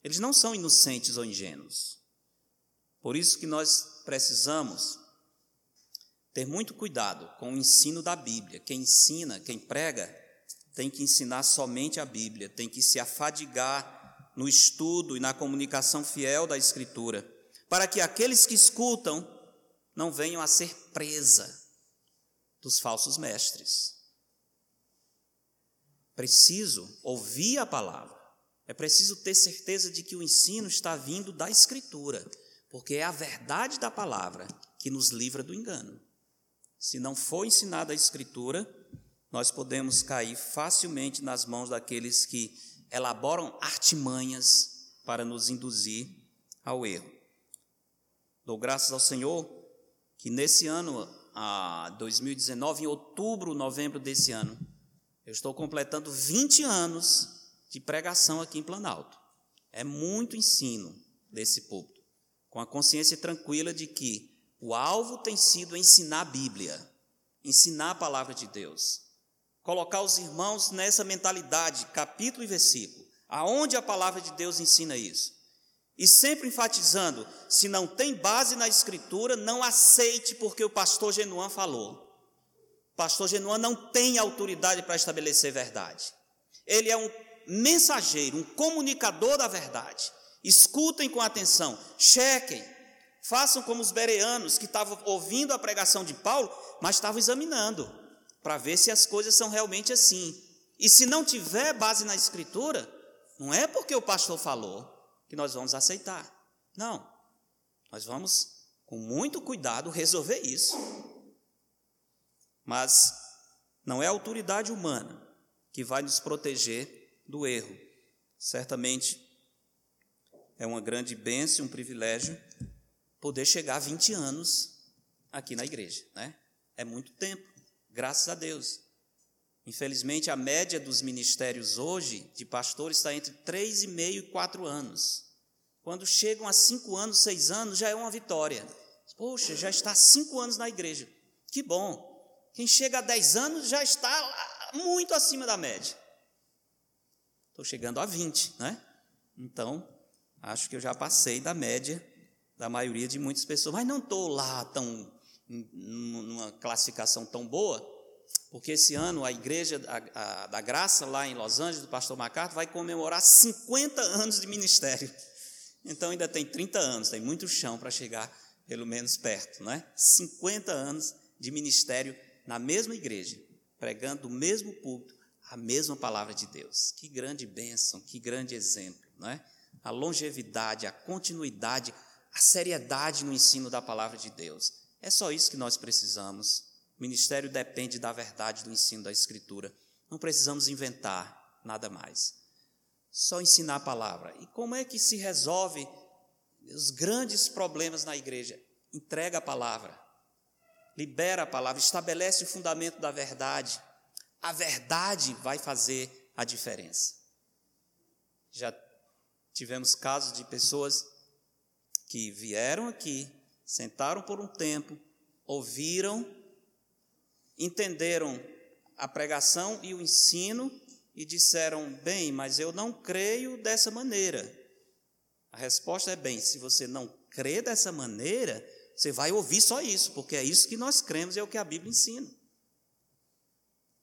eles não são inocentes ou ingênuos. Por isso que nós precisamos ter muito cuidado com o ensino da Bíblia. Quem ensina, quem prega, tem que ensinar somente a Bíblia, tem que se afadigar no estudo e na comunicação fiel da Escritura, para que aqueles que escutam não venham a ser presa dos falsos mestres. Preciso ouvir a palavra é preciso ter certeza de que o ensino está vindo da Escritura, porque é a verdade da palavra que nos livra do engano. Se não for ensinada a Escritura, nós podemos cair facilmente nas mãos daqueles que elaboram artimanhas para nos induzir ao erro. Dou graças ao Senhor que nesse ano, a 2019, em outubro, novembro desse ano, eu estou completando 20 anos de pregação aqui em Planalto. É muito ensino desse púlpito, com a consciência tranquila de que o alvo tem sido ensinar a Bíblia, ensinar a palavra de Deus, colocar os irmãos nessa mentalidade, capítulo e versículo, aonde a palavra de Deus ensina isso. E sempre enfatizando: se não tem base na Escritura, não aceite porque o pastor Genuan falou. O pastor Genuan não tem autoridade para estabelecer verdade. Ele é um mensageiro, um comunicador da verdade. Escutem com atenção, chequem, façam como os bereanos que estavam ouvindo a pregação de Paulo, mas estavam examinando para ver se as coisas são realmente assim. E se não tiver base na Escritura, não é porque o pastor falou que nós vamos aceitar. Não. Nós vamos, com muito cuidado, resolver isso. Mas não é a autoridade humana que vai nos proteger do erro. Certamente é uma grande bênção, um privilégio poder chegar a 20 anos aqui na igreja, né? É muito tempo, graças a Deus. Infelizmente, a média dos ministérios hoje de pastores está entre 3,5 e 4 anos. Quando chegam a 5 anos, 6 anos, já é uma vitória. Poxa, já está 5 anos na igreja. Que bom. Quem chega a 10 anos já está muito acima da média. Estou chegando a 20, né? Então, acho que eu já passei da média da maioria de muitas pessoas, mas não estou lá tão numa classificação tão boa, porque esse ano a Igreja da Graça, lá em Los Angeles, do pastor MacArthur, vai comemorar 50 anos de ministério. Então ainda tem 30 anos, tem muito chão para chegar pelo menos perto, não é? 50 anos de ministério na mesma igreja, pregando o mesmo púlpito, a mesma palavra de Deus. Que grande bênção, que grande exemplo, não é? a longevidade, a continuidade, a seriedade no ensino da palavra de Deus. É só isso que nós precisamos. O ministério depende da verdade do ensino da Escritura. Não precisamos inventar nada mais. Só ensinar a palavra. E como é que se resolve os grandes problemas na igreja? Entrega a palavra, libera a palavra, estabelece o fundamento da verdade. A verdade vai fazer a diferença. Já tivemos casos de pessoas que vieram aqui, sentaram por um tempo, ouviram, entenderam a pregação e o ensino e disseram: Bem, mas eu não creio dessa maneira. A resposta é: Bem, se você não crê dessa maneira, você vai ouvir só isso, porque é isso que nós cremos e é o que a Bíblia ensina.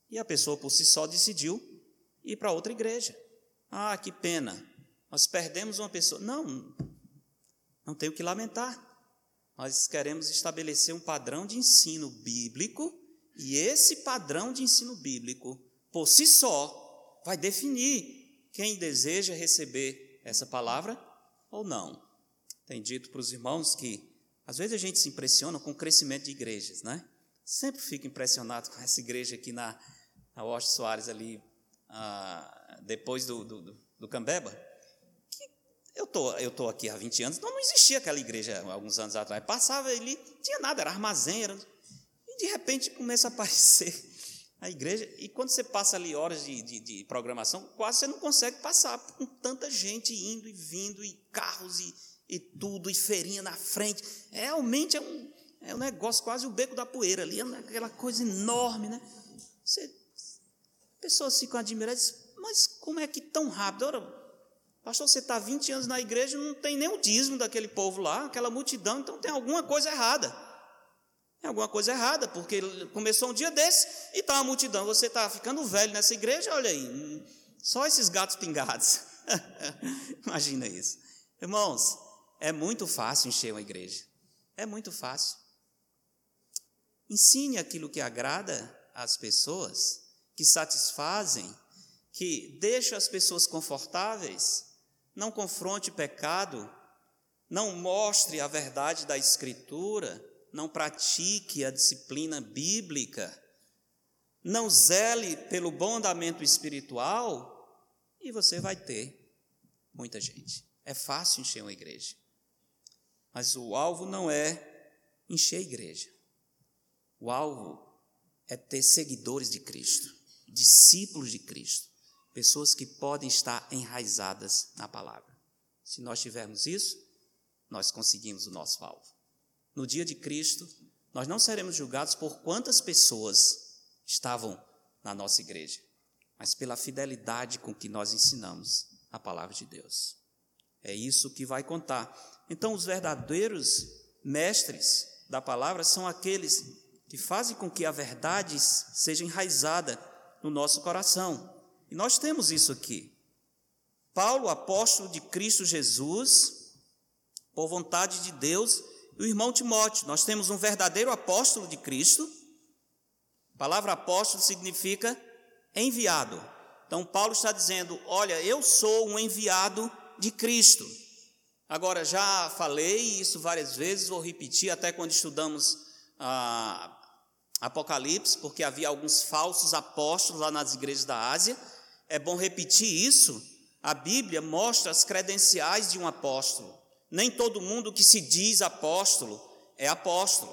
E a pessoa por si só decidiu ir para outra igreja. Ah, que pena, nós perdemos uma pessoa. Não, não tenho que lamentar. Nós queremos estabelecer um padrão de ensino bíblico, e esse padrão de ensino bíblico, por si só, vai definir quem deseja receber essa palavra ou não. Tem dito para os irmãos que às vezes a gente se impressiona com o crescimento de igrejas, né? Sempre fico impressionado com essa igreja aqui na, na Washington Soares, ali, ah, depois do, do, do Cambeba. Eu tô, eu tô aqui há 20 anos, então não existia aquela igreja alguns anos atrás. Passava ali, tinha nada, era armazém, era, e de repente começa a [laughs] aparecer a igreja, e quando você passa ali horas de, de, de programação, quase você não consegue passar com tanta gente indo e vindo, e carros e e tudo, e feirinha na frente. Realmente é um, é um negócio, quase o beco da poeira ali, é aquela coisa enorme, né? Você, pessoas ficam admiradas, mas como é que tão rápido? Ora, pastor, você está 20 anos na igreja não tem nem o dízimo daquele povo lá, aquela multidão, então tem alguma coisa errada. Tem alguma coisa errada, porque começou um dia desse e está uma multidão. Você está ficando velho nessa igreja, olha aí, só esses gatos pingados. [laughs] Imagina isso. Irmãos, é muito fácil encher uma igreja. É muito fácil. Ensine aquilo que agrada às pessoas, que satisfazem, que deixa as pessoas confortáveis. Não confronte pecado, não mostre a verdade da Escritura, não pratique a disciplina bíblica, não zele pelo bom andamento espiritual, e você vai ter muita gente. É fácil encher uma igreja. Mas o alvo não é encher a igreja. O alvo é ter seguidores de Cristo, discípulos de Cristo, pessoas que podem estar enraizadas na palavra. Se nós tivermos isso, nós conseguimos o nosso alvo. No dia de Cristo, nós não seremos julgados por quantas pessoas estavam na nossa igreja, mas pela fidelidade com que nós ensinamos a palavra de Deus. É isso que vai contar. Então, os verdadeiros mestres da palavra são aqueles que fazem com que a verdade seja enraizada no nosso coração. E nós temos isso aqui. Paulo, apóstolo de Cristo Jesus, por vontade de Deus, e o irmão Timóteo. Nós temos um verdadeiro apóstolo de Cristo. A palavra apóstolo significa enviado. Então, Paulo está dizendo: Olha, eu sou um enviado de Cristo. Agora, já falei isso várias vezes, vou repetir até quando estudamos ah, Apocalipse, porque havia alguns falsos apóstolos lá nas igrejas da Ásia. É bom repetir isso. A Bíblia mostra as credenciais de um apóstolo. Nem todo mundo que se diz apóstolo é apóstolo.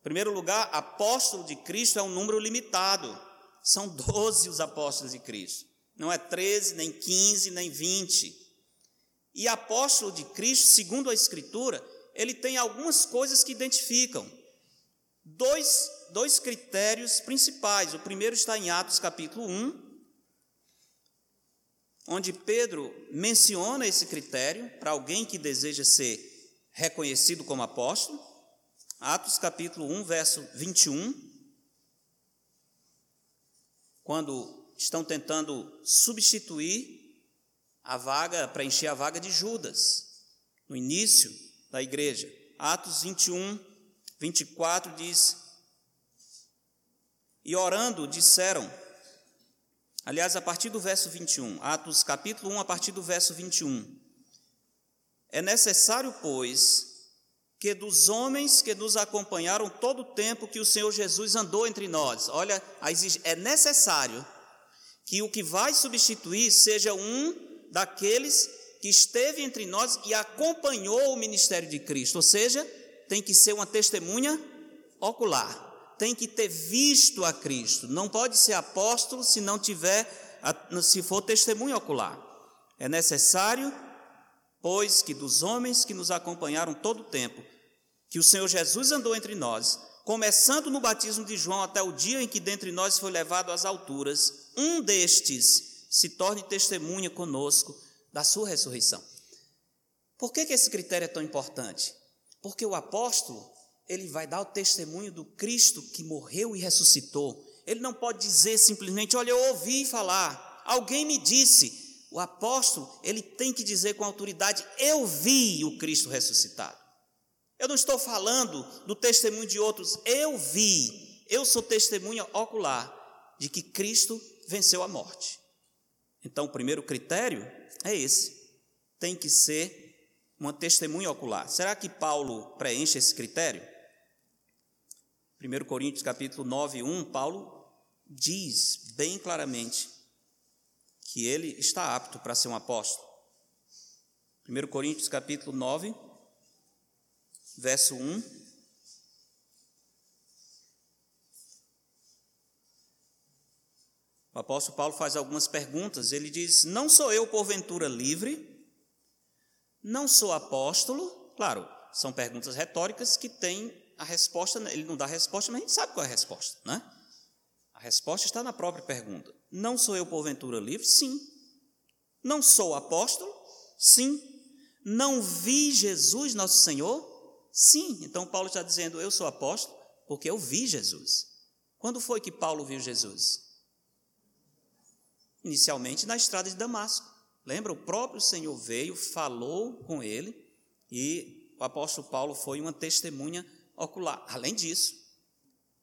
Em primeiro lugar, apóstolo de Cristo é um número limitado. São 12 os apóstolos de Cristo. Não é 13, nem 15, nem 20. E apóstolo de Cristo, segundo a Escritura, ele tem algumas coisas que identificam. Dois, dois critérios principais. O primeiro está em Atos capítulo 1, onde Pedro menciona esse critério para alguém que deseja ser reconhecido como apóstolo. Atos capítulo 1, verso 21. Quando estão tentando substituir a vaga, para encher a vaga de Judas, no início da igreja. Atos 21, 24 diz: E orando disseram, aliás, a partir do verso 21, Atos capítulo 1, a partir do verso 21. É necessário, pois, que dos homens que nos acompanharam todo o tempo que o Senhor Jesus andou entre nós. Olha, é necessário que o que vai substituir seja um daqueles que esteve entre nós e acompanhou o ministério de Cristo, ou seja, tem que ser uma testemunha ocular, tem que ter visto a Cristo, não pode ser apóstolo se não tiver, se for testemunha ocular. É necessário pois que dos homens que nos acompanharam todo o tempo, que o Senhor Jesus andou entre nós, começando no batismo de João até o dia em que dentre nós foi levado às alturas, um destes se torne testemunha conosco da sua ressurreição. Por que, que esse critério é tão importante? Porque o apóstolo, ele vai dar o testemunho do Cristo que morreu e ressuscitou. Ele não pode dizer simplesmente, olha, eu ouvi falar, alguém me disse, o apóstolo, ele tem que dizer com autoridade: Eu vi o Cristo ressuscitado. Eu não estou falando do testemunho de outros, eu vi, eu sou testemunha ocular de que Cristo venceu a morte. Então, o primeiro critério é esse: tem que ser uma testemunha ocular. Será que Paulo preenche esse critério? 1 Coríntios capítulo 9, 1, Paulo diz bem claramente que ele está apto para ser um apóstolo. 1 Coríntios capítulo 9, verso 1. O apóstolo Paulo faz algumas perguntas. Ele diz: Não sou eu, porventura, livre? Não sou apóstolo? Claro, são perguntas retóricas que têm a resposta. Ele não dá a resposta, mas a gente sabe qual é a resposta, né? A resposta está na própria pergunta. Não sou eu, porventura, livre? Sim. Não sou apóstolo? Sim. Não vi Jesus, nosso Senhor? Sim. Então Paulo está dizendo: Eu sou apóstolo porque eu vi Jesus. Quando foi que Paulo viu Jesus? Inicialmente na estrada de Damasco. Lembra? O próprio Senhor veio, falou com ele e o apóstolo Paulo foi uma testemunha ocular. Além disso,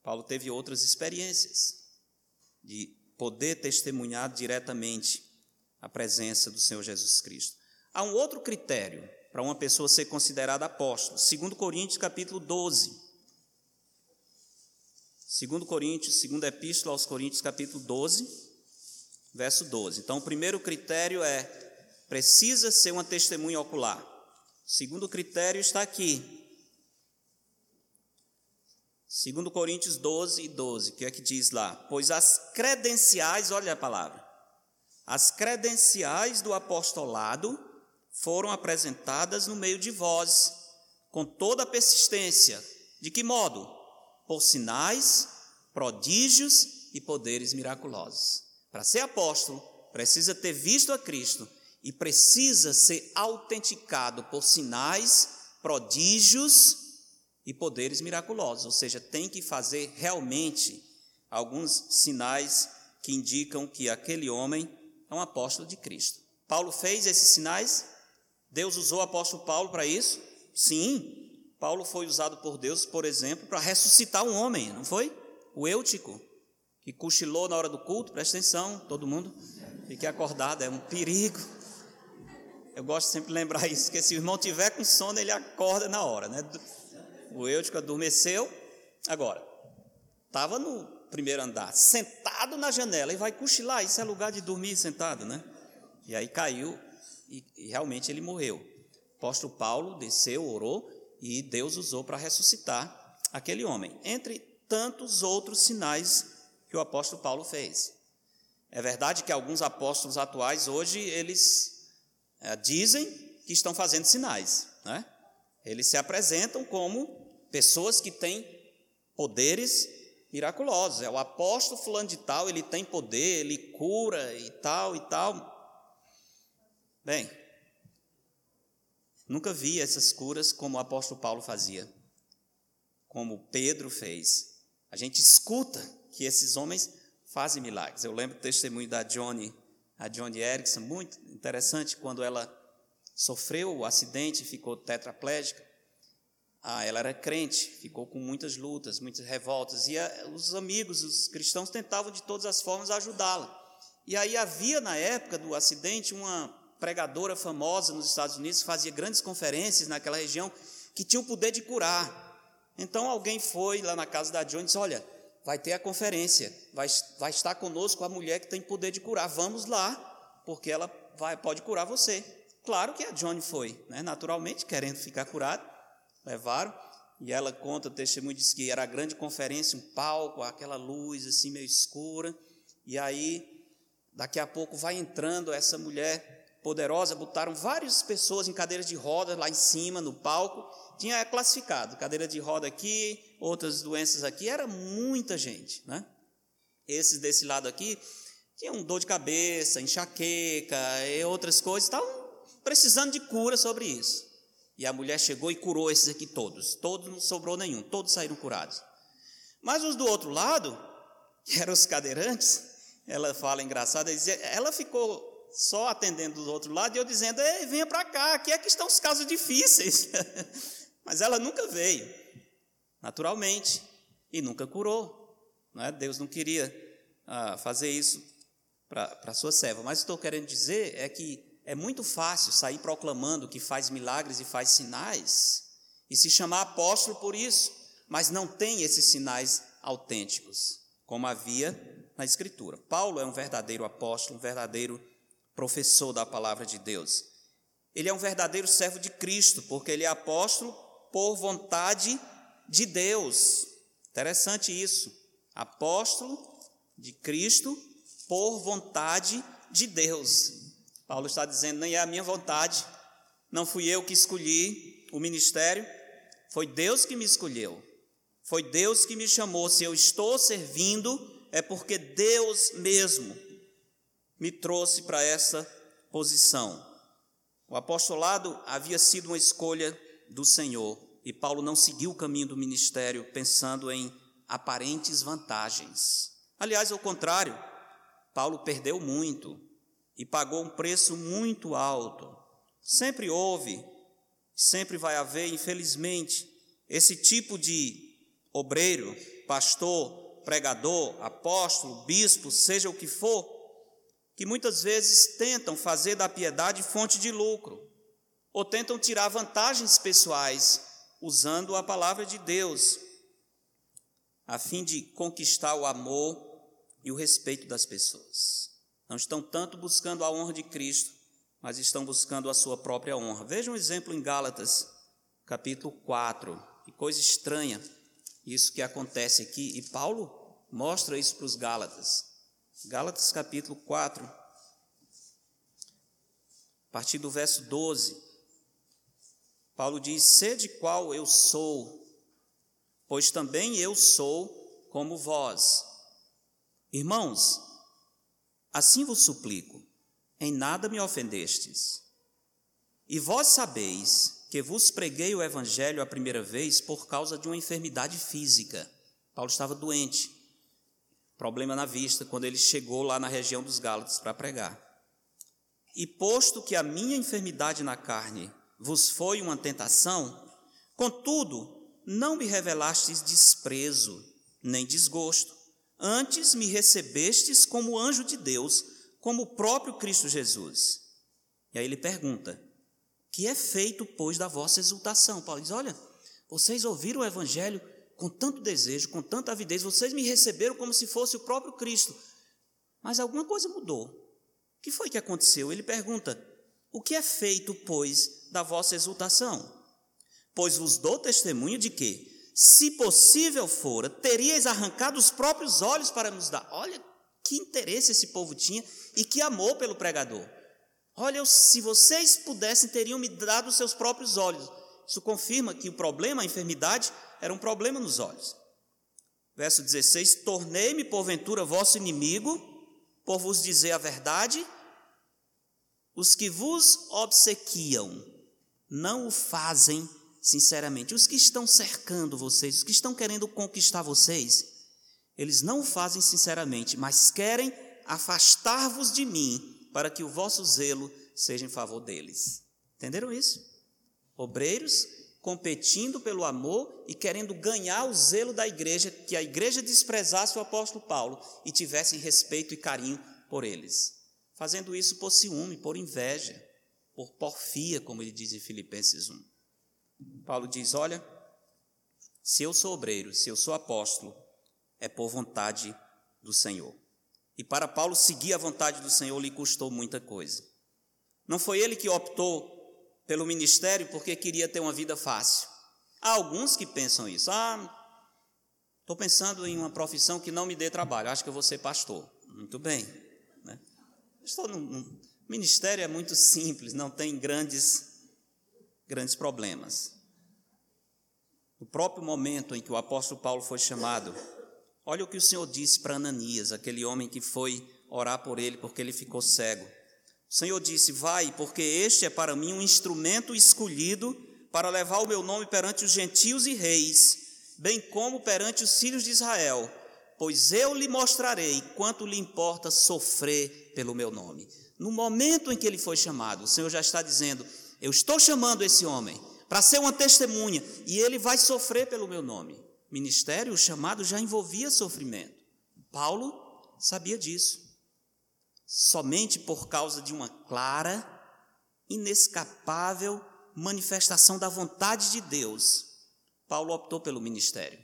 Paulo teve outras experiências de poder testemunhar diretamente a presença do Senhor Jesus Cristo. Há um outro critério para uma pessoa ser considerada apóstolo, 2 Coríntios capítulo 12. 2 Coríntios, segunda epístola aos Coríntios capítulo 12, verso 12. Então, o primeiro critério é precisa ser uma testemunha ocular. O segundo critério está aqui, Segundo Coríntios 12 12, que é que diz lá? Pois as credenciais, olha a palavra, as credenciais do apostolado foram apresentadas no meio de vós, com toda a persistência. De que modo? Por sinais, prodígios e poderes miraculosos. Para ser apóstolo, precisa ter visto a Cristo e precisa ser autenticado por sinais, prodígios e poderes miraculosos, ou seja, tem que fazer realmente alguns sinais que indicam que aquele homem é um apóstolo de Cristo. Paulo fez esses sinais? Deus usou o apóstolo Paulo para isso? Sim. Paulo foi usado por Deus, por exemplo, para ressuscitar um homem, não foi? O Eutico, que cochilou na hora do culto, presta atenção, todo mundo, fique acordado, é um perigo. Eu gosto sempre de lembrar isso, que se o irmão tiver com sono, ele acorda na hora, né? O Eutico adormeceu. Agora, estava no primeiro andar, sentado na janela, e vai cochilar, isso é lugar de dormir sentado, né? E aí caiu e, e realmente ele morreu. O apóstolo Paulo desceu, orou, e Deus usou para ressuscitar aquele homem, entre tantos outros sinais que o apóstolo Paulo fez. É verdade que alguns apóstolos atuais hoje eles é, dizem que estão fazendo sinais, né? Eles se apresentam como Pessoas que têm poderes miraculosos. É o apóstolo fulano de tal, ele tem poder, ele cura e tal e tal. Bem, nunca vi essas curas como o apóstolo Paulo fazia, como Pedro fez. A gente escuta que esses homens fazem milagres. Eu lembro do testemunho da Johnny, a Johnny Erickson, muito interessante, quando ela sofreu o acidente e ficou tetraplégica. Ah, ela era crente, ficou com muitas lutas, muitas revoltas, e a, os amigos, os cristãos, tentavam de todas as formas ajudá-la. E aí havia, na época do acidente, uma pregadora famosa nos Estados Unidos, fazia grandes conferências naquela região, que tinha o poder de curar. Então alguém foi lá na casa da Joan e disse: Olha, vai ter a conferência, vai, vai estar conosco a mulher que tem poder de curar, vamos lá, porque ela vai, pode curar você. Claro que a Joan foi, né? naturalmente, querendo ficar curada, levaram, e ela conta, o testemunho diz que era a grande conferência, um palco, aquela luz assim meio escura, e aí, daqui a pouco vai entrando essa mulher poderosa, botaram várias pessoas em cadeiras de rodas lá em cima, no palco, tinha classificado, cadeira de roda aqui, outras doenças aqui, era muita gente, né? Esses desse lado aqui tinham dor de cabeça, enxaqueca e outras coisas, estavam precisando de cura sobre isso. E a mulher chegou e curou esses aqui todos, todos não sobrou nenhum, todos saíram curados. Mas os do outro lado, [laughs] que eram os cadeirantes, ela fala engraçada, ela ficou só atendendo do outro lado e eu dizendo: Ei, venha para cá, aqui é que estão os casos difíceis. [laughs] Mas ela nunca veio, naturalmente, e nunca curou. Não é? Deus não queria ah, fazer isso para a sua serva. Mas estou querendo dizer é que é muito fácil sair proclamando que faz milagres e faz sinais e se chamar apóstolo por isso, mas não tem esses sinais autênticos, como havia na Escritura. Paulo é um verdadeiro apóstolo, um verdadeiro professor da palavra de Deus. Ele é um verdadeiro servo de Cristo, porque ele é apóstolo por vontade de Deus. Interessante isso. Apóstolo de Cristo por vontade de Deus. Paulo está dizendo: nem é a minha vontade, não fui eu que escolhi o ministério, foi Deus que me escolheu, foi Deus que me chamou. Se eu estou servindo, é porque Deus mesmo me trouxe para essa posição. O apostolado havia sido uma escolha do Senhor. E Paulo não seguiu o caminho do ministério pensando em aparentes vantagens. Aliás, ao contrário, Paulo perdeu muito e pagou um preço muito alto. Sempre houve, sempre vai haver, infelizmente, esse tipo de obreiro, pastor, pregador, apóstolo, bispo, seja o que for, que muitas vezes tentam fazer da piedade fonte de lucro ou tentam tirar vantagens pessoais usando a palavra de Deus, a fim de conquistar o amor e o respeito das pessoas. Não estão tanto buscando a honra de Cristo, mas estão buscando a sua própria honra. Veja um exemplo em Gálatas, capítulo 4. Que coisa estranha isso que acontece aqui. E Paulo mostra isso para os Gálatas. Gálatas, capítulo 4, a partir do verso 12. Paulo diz: Sede qual eu sou, pois também eu sou como vós. Irmãos, assim vos suplico, em nada me ofendestes. E vós sabeis que vos preguei o evangelho a primeira vez por causa de uma enfermidade física. Paulo estava doente, problema na vista, quando ele chegou lá na região dos Gálatas para pregar. E posto que a minha enfermidade na carne vos foi uma tentação, contudo, não me revelastes desprezo, nem desgosto. Antes me recebestes como anjo de Deus, como o próprio Cristo Jesus. E aí ele pergunta: Que é feito, pois, da vossa exultação? Paulo diz: Olha, vocês ouviram o Evangelho com tanto desejo, com tanta avidez, vocês me receberam como se fosse o próprio Cristo. Mas alguma coisa mudou. O que foi que aconteceu? Ele pergunta: o que é feito, pois, da vossa exultação? Pois vos dou testemunho de que, se possível fora, teríeis arrancado os próprios olhos para nos dar. Olha que interesse esse povo tinha e que amor pelo pregador. Olha, se vocês pudessem, teriam me dado os seus próprios olhos. Isso confirma que o problema, a enfermidade, era um problema nos olhos. Verso 16: Tornei-me porventura vosso inimigo, por vos dizer a verdade, os que vos obsequiam não o fazem sinceramente. Os que estão cercando vocês, os que estão querendo conquistar vocês, eles não o fazem sinceramente, mas querem afastar-vos de mim, para que o vosso zelo seja em favor deles. Entenderam isso? Obreiros competindo pelo amor e querendo ganhar o zelo da igreja, que a igreja desprezasse o apóstolo Paulo e tivesse respeito e carinho por eles fazendo isso por ciúme, por inveja. por porfia, como ele diz em Filipenses 1. Paulo diz: Olha, se eu sou obreiro, se eu sou apóstolo, é por vontade do Senhor. E para Paulo seguir a vontade do Senhor lhe custou muita coisa. Não foi ele que optou pelo ministério porque queria ter uma vida fácil. Há alguns que pensam isso. Ah, estou pensando em uma profissão que não me dê trabalho, acho que eu vou ser pastor. Muito bem. Né? Estou num, ministério é muito simples, não tem grandes, grandes problemas. No próprio momento em que o apóstolo Paulo foi chamado, olha o que o Senhor disse para Ananias, aquele homem que foi orar por ele porque ele ficou cego. O Senhor disse: Vai, porque este é para mim um instrumento escolhido para levar o meu nome perante os gentios e reis, bem como perante os filhos de Israel, pois eu lhe mostrarei quanto lhe importa sofrer pelo meu nome. No momento em que ele foi chamado, o Senhor já está dizendo: Eu estou chamando esse homem para ser uma testemunha e ele vai sofrer pelo meu nome. Ministério, o chamado já envolvia sofrimento. Paulo sabia disso. Somente por causa de uma clara, inescapável manifestação da vontade de Deus, Paulo optou pelo ministério.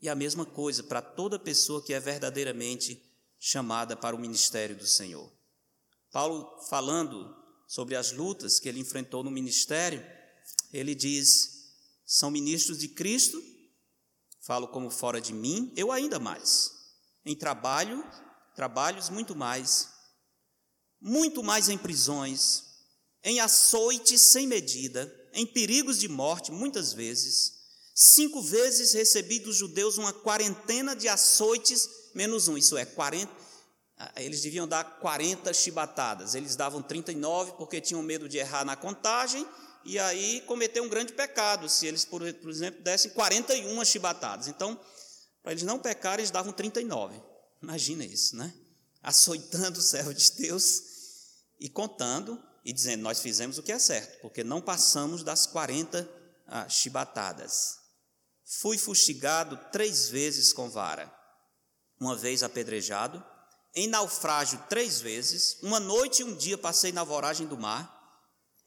E a mesma coisa para toda pessoa que é verdadeiramente chamada para o ministério do Senhor. Paulo, falando sobre as lutas que ele enfrentou no ministério, ele diz: são ministros de Cristo, falo como fora de mim, eu ainda mais. Em trabalho, trabalhos muito mais, muito mais em prisões, em açoites sem medida, em perigos de morte, muitas vezes. Cinco vezes recebi dos judeus uma quarentena de açoites menos um, isso é, 40, ah, eles deviam dar 40 chibatadas, eles davam 39 porque tinham medo de errar na contagem e aí cometer um grande pecado, se eles, por, exemplo, dessem 41 chibatadas. Então, para eles não pecarem, eles davam 39. Imagina isso, né? Açoitando o servo de Deus e contando e dizendo: Nós fizemos o que é certo, porque não passamos das 40 ah, chibatadas. Fui fustigado três vezes com vara, uma vez apedrejado em naufrágio três vezes, uma noite e um dia passei na voragem do mar,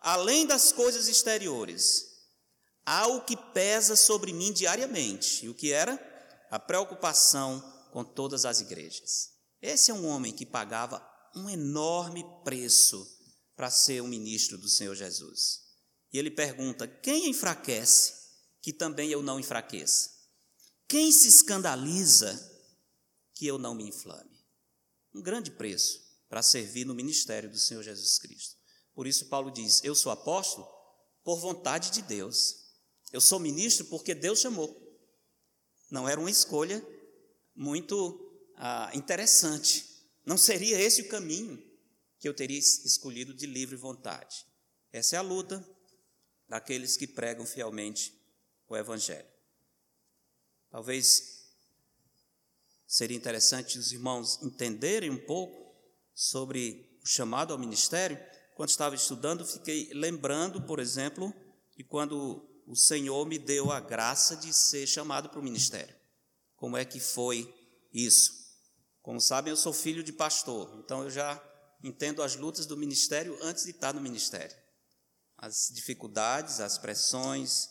Além das coisas exteriores, há o que pesa sobre mim diariamente. E o que era? A preocupação com todas as igrejas. Esse é um homem que pagava um enorme preço para ser um ministro do Senhor Jesus. E ele pergunta: quem enfraquece que também eu não enfraqueça? Quem se escandaliza que eu não me inflame? um grande preço para servir no ministério do Senhor Jesus Cristo. Por isso, Paulo diz: Eu sou apóstolo por vontade de Deus. Eu sou ministro porque Deus chamou. Não era uma escolha muito ah, interessante. Não seria esse o caminho que eu teria escolhido de livre vontade. Essa é a luta daqueles que pregam fielmente o Evangelho. Talvez Seria interessante os irmãos entenderem um pouco sobre o chamado ao ministério. Quando estava estudando, fiquei lembrando, por exemplo, de quando o Senhor me deu a graça de ser chamado para o ministério. Como é que foi isso? Como sabem, eu sou filho de pastor, então eu já entendo as lutas do ministério antes de estar no ministério. As dificuldades, as pressões.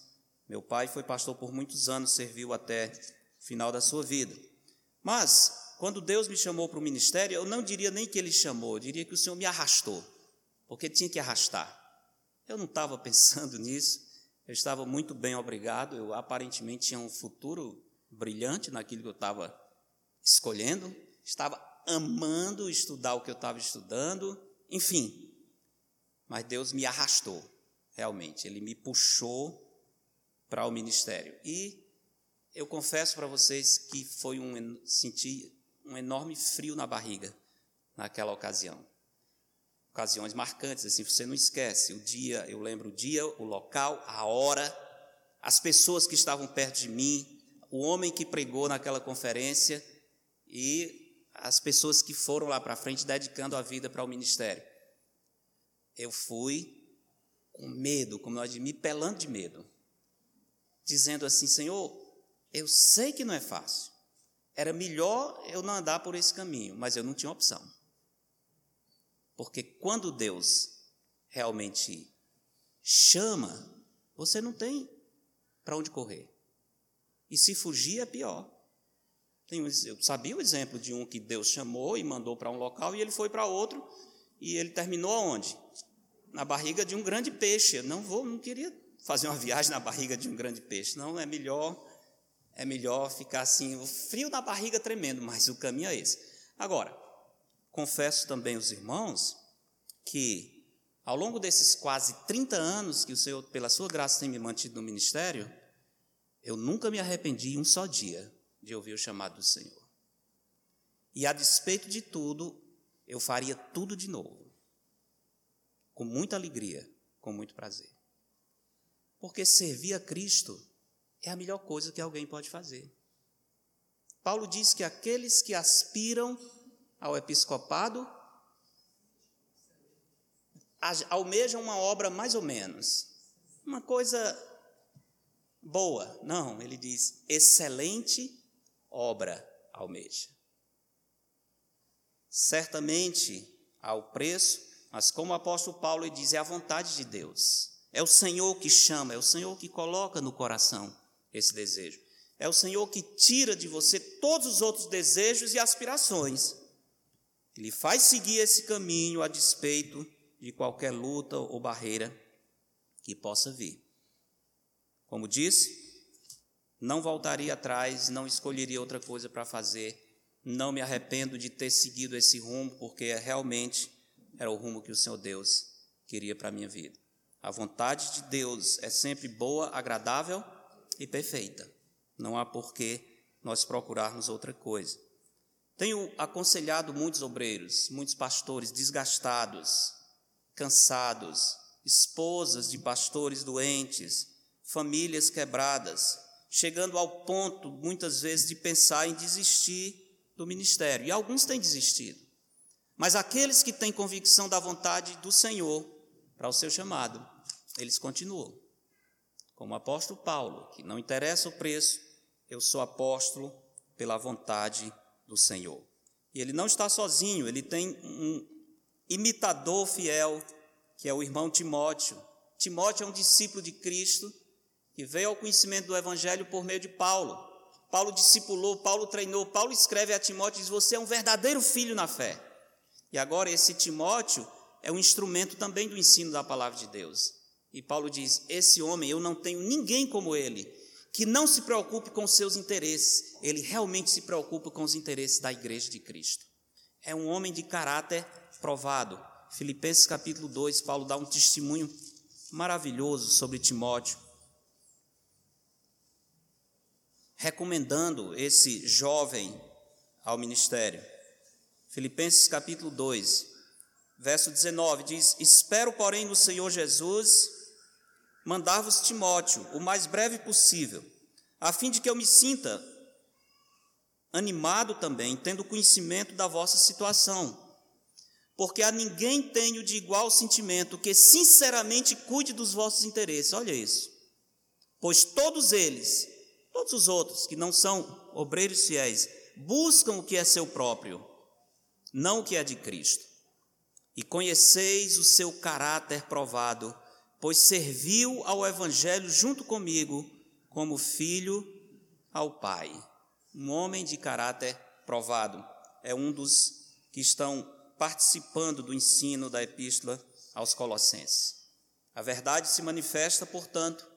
Meu pai foi pastor por muitos anos, serviu até o final da sua vida. Mas, quando Deus me chamou para o ministério, eu não diria nem que Ele chamou, eu diria que o Senhor me arrastou, porque tinha que arrastar. Eu não estava [laughs] pensando nisso, eu estava muito bem obrigado, eu aparentemente tinha um futuro brilhante naquilo que eu estava escolhendo, estava amando estudar o que eu estava estudando, enfim. Mas Deus me arrastou, realmente, Ele me puxou para o ministério. E eu confesso para vocês que foi um senti um enorme frio na barriga naquela ocasião. Ocasiões marcantes, assim, você não esquece o dia, eu lembro o dia, o local, a hora, as pessoas que estavam perto de mim, o homem que pregou naquela conferência e as pessoas que foram lá para frente dedicando a vida para o ministério. Eu fui com medo, como nós me pelando de medo, dizendo assim: Senhor, eu sei que não é fácil, era melhor eu não andar por esse caminho, mas eu não tinha opção. Porque quando Deus realmente chama, você não tem para onde correr. E se fugir é pior. Eu sabia o exemplo de um que Deus chamou e mandou para um local e ele foi para outro e ele terminou aonde? Na barriga de um grande peixe. Eu não vou, não queria fazer uma viagem na barriga de um grande peixe. Não, é melhor é melhor ficar assim, o frio na barriga tremendo, mas o caminho é esse. Agora, confesso também aos irmãos que ao longo desses quase 30 anos que o Senhor, pela sua graça, tem me mantido no ministério, eu nunca me arrependi um só dia de ouvir o chamado do Senhor. E a despeito de tudo, eu faria tudo de novo. Com muita alegria, com muito prazer. Porque servir a Cristo é a melhor coisa que alguém pode fazer. Paulo diz que aqueles que aspiram ao episcopado almejam uma obra mais ou menos, uma coisa boa. Não, ele diz excelente obra almeja. Certamente há o preço, mas como o apóstolo Paulo diz, é a vontade de Deus. É o Senhor que chama, é o Senhor que coloca no coração esse desejo. É o Senhor que tira de você todos os outros desejos e aspirações. Ele faz seguir esse caminho a despeito de qualquer luta ou barreira que possa vir. Como disse, não voltaria atrás, não escolheria outra coisa para fazer. Não me arrependo de ter seguido esse rumo, porque realmente era o rumo que o Senhor Deus queria para a minha vida. A vontade de Deus é sempre boa, agradável e perfeita. Não há por que nós procurarmos outra coisa. Tenho aconselhado muitos obreiros, muitos pastores desgastados, cansados, esposas de pastores doentes, famílias quebradas, chegando ao ponto, muitas vezes, de pensar em desistir do ministério. E alguns têm desistido. Mas aqueles que têm convicção da vontade do Senhor para o seu chamado, eles continuam. Como o apóstolo Paulo, que não interessa o preço, eu sou apóstolo pela vontade do Senhor. E ele não está sozinho, ele tem um imitador fiel, que é o irmão Timóteo. Timóteo é um discípulo de Cristo que veio ao conhecimento do Evangelho por meio de Paulo. Paulo discipulou, Paulo treinou, Paulo escreve a Timóteo e diz: Você é um verdadeiro filho na fé. E agora esse Timóteo é um instrumento também do ensino da palavra de Deus. E Paulo diz: Esse homem, eu não tenho ninguém como ele, que não se preocupe com seus interesses, ele realmente se preocupa com os interesses da igreja de Cristo. É um homem de caráter provado. Filipenses capítulo 2, Paulo dá um testemunho maravilhoso sobre Timóteo. recomendando esse jovem ao ministério. Filipenses capítulo 2, verso 19 diz: Espero, porém, no Senhor Jesus mandar-vos Timóteo o mais breve possível, a fim de que eu me sinta animado também, tendo conhecimento da vossa situação. Porque a ninguém tenho de igual sentimento que sinceramente cuide dos vossos interesses. Olha isso. Pois todos eles Todos os outros que não são obreiros fiéis buscam o que é seu próprio, não o que é de Cristo. E conheceis o seu caráter provado, pois serviu ao Evangelho junto comigo como filho ao Pai. Um homem de caráter provado é um dos que estão participando do ensino da epístola aos Colossenses. A verdade se manifesta, portanto,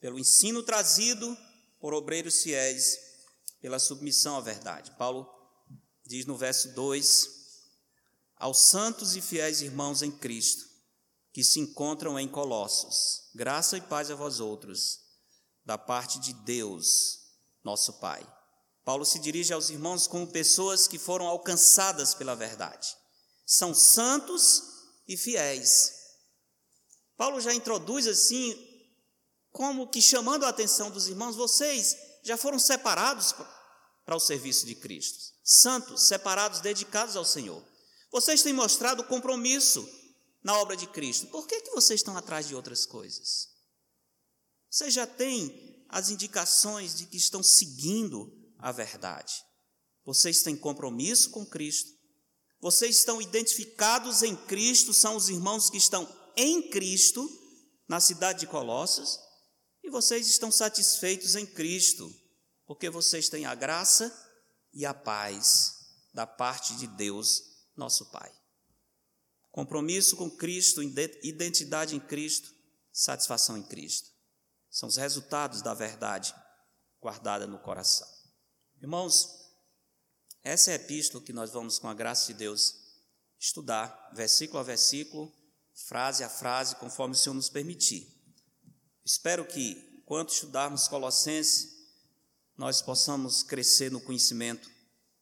pelo ensino trazido por obreiros fiéis pela submissão à verdade. Paulo diz no verso 2: Aos santos e fiéis irmãos em Cristo, que se encontram em Colossos, graça e paz a vós outros, da parte de Deus, nosso Pai. Paulo se dirige aos irmãos como pessoas que foram alcançadas pela verdade. São santos e fiéis. Paulo já introduz assim, como que chamando a atenção dos irmãos, vocês já foram separados para o serviço de Cristo, santos, separados, dedicados ao Senhor. Vocês têm mostrado compromisso na obra de Cristo. Por que, que vocês estão atrás de outras coisas? Vocês já têm as indicações de que estão seguindo a verdade. Vocês têm compromisso com Cristo. Vocês estão identificados em Cristo, são os irmãos que estão em Cristo, na cidade de Colossos, e vocês estão satisfeitos em Cristo, porque vocês têm a graça e a paz da parte de Deus, nosso Pai. Compromisso com Cristo, identidade em Cristo, satisfação em Cristo. São os resultados da verdade guardada no coração. Irmãos, essa é a epístola que nós vamos, com a graça de Deus, estudar, versículo a versículo, frase a frase, conforme o Senhor nos permitir. Espero que, enquanto estudarmos Colossenses, nós possamos crescer no conhecimento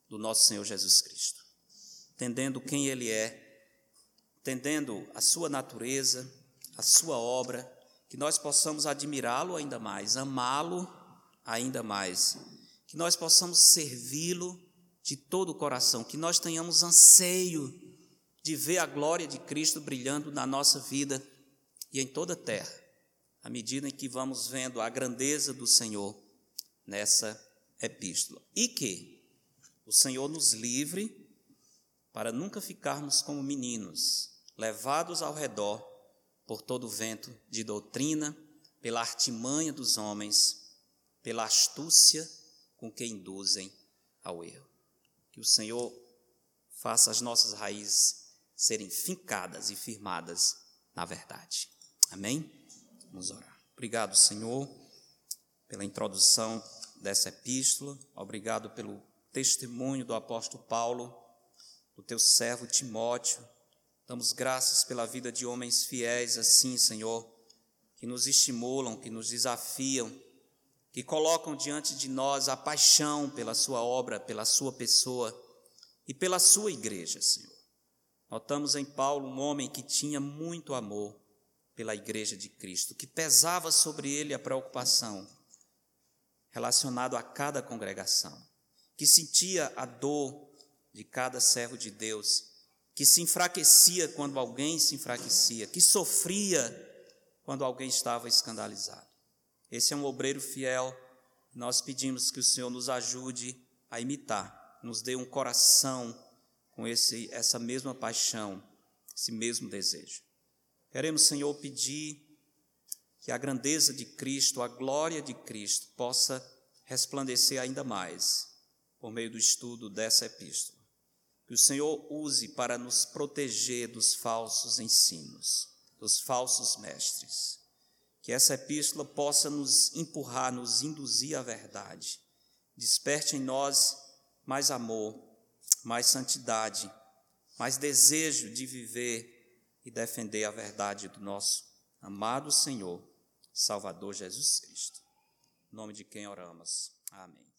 do nosso Senhor Jesus Cristo, entendendo quem Ele é, entendendo a Sua natureza, a Sua obra, que nós possamos admirá-lo ainda mais, amá-lo ainda mais, que nós possamos servi-lo de todo o coração, que nós tenhamos anseio de ver a glória de Cristo brilhando na nossa vida e em toda a terra, à medida em que vamos vendo a grandeza do Senhor nessa epístola. E que o Senhor nos livre para nunca ficarmos como meninos, levados ao redor por todo o vento de doutrina, pela artimanha dos homens, pela astúcia com que induzem ao erro. Que o Senhor faça as nossas raízes serem fincadas e firmadas na verdade. Amém? Vamos orar. Obrigado, Senhor, pela introdução dessa epístola. Obrigado pelo testemunho do apóstolo Paulo, do teu servo Timóteo Damos graças pela vida de homens fiéis assim, Senhor, que nos estimulam, que nos desafiam, que colocam diante de nós a paixão pela Sua obra, pela Sua pessoa e pela Sua igreja, Senhor. Notamos em Paulo um homem que tinha muito amor pela igreja de Cristo, que pesava sobre ele a preocupação relacionado a cada congregação, que sentia a dor de cada servo de Deus que se enfraquecia quando alguém se enfraquecia, que sofria quando alguém estava escandalizado. Esse é um obreiro fiel. Nós pedimos que o Senhor nos ajude a imitar, nos dê um coração com esse, essa mesma paixão, esse mesmo desejo. Queremos, Senhor, pedir que a grandeza de Cristo, a glória de Cristo, possa resplandecer ainda mais por meio do estudo dessa epístola que o Senhor use para nos proteger dos falsos ensinos, dos falsos mestres. Que essa epístola possa nos empurrar, nos induzir à verdade. Desperte em nós mais amor, mais santidade, mais desejo de viver e defender a verdade do nosso amado Senhor, Salvador Jesus Cristo. Em nome de quem oramos. Amém.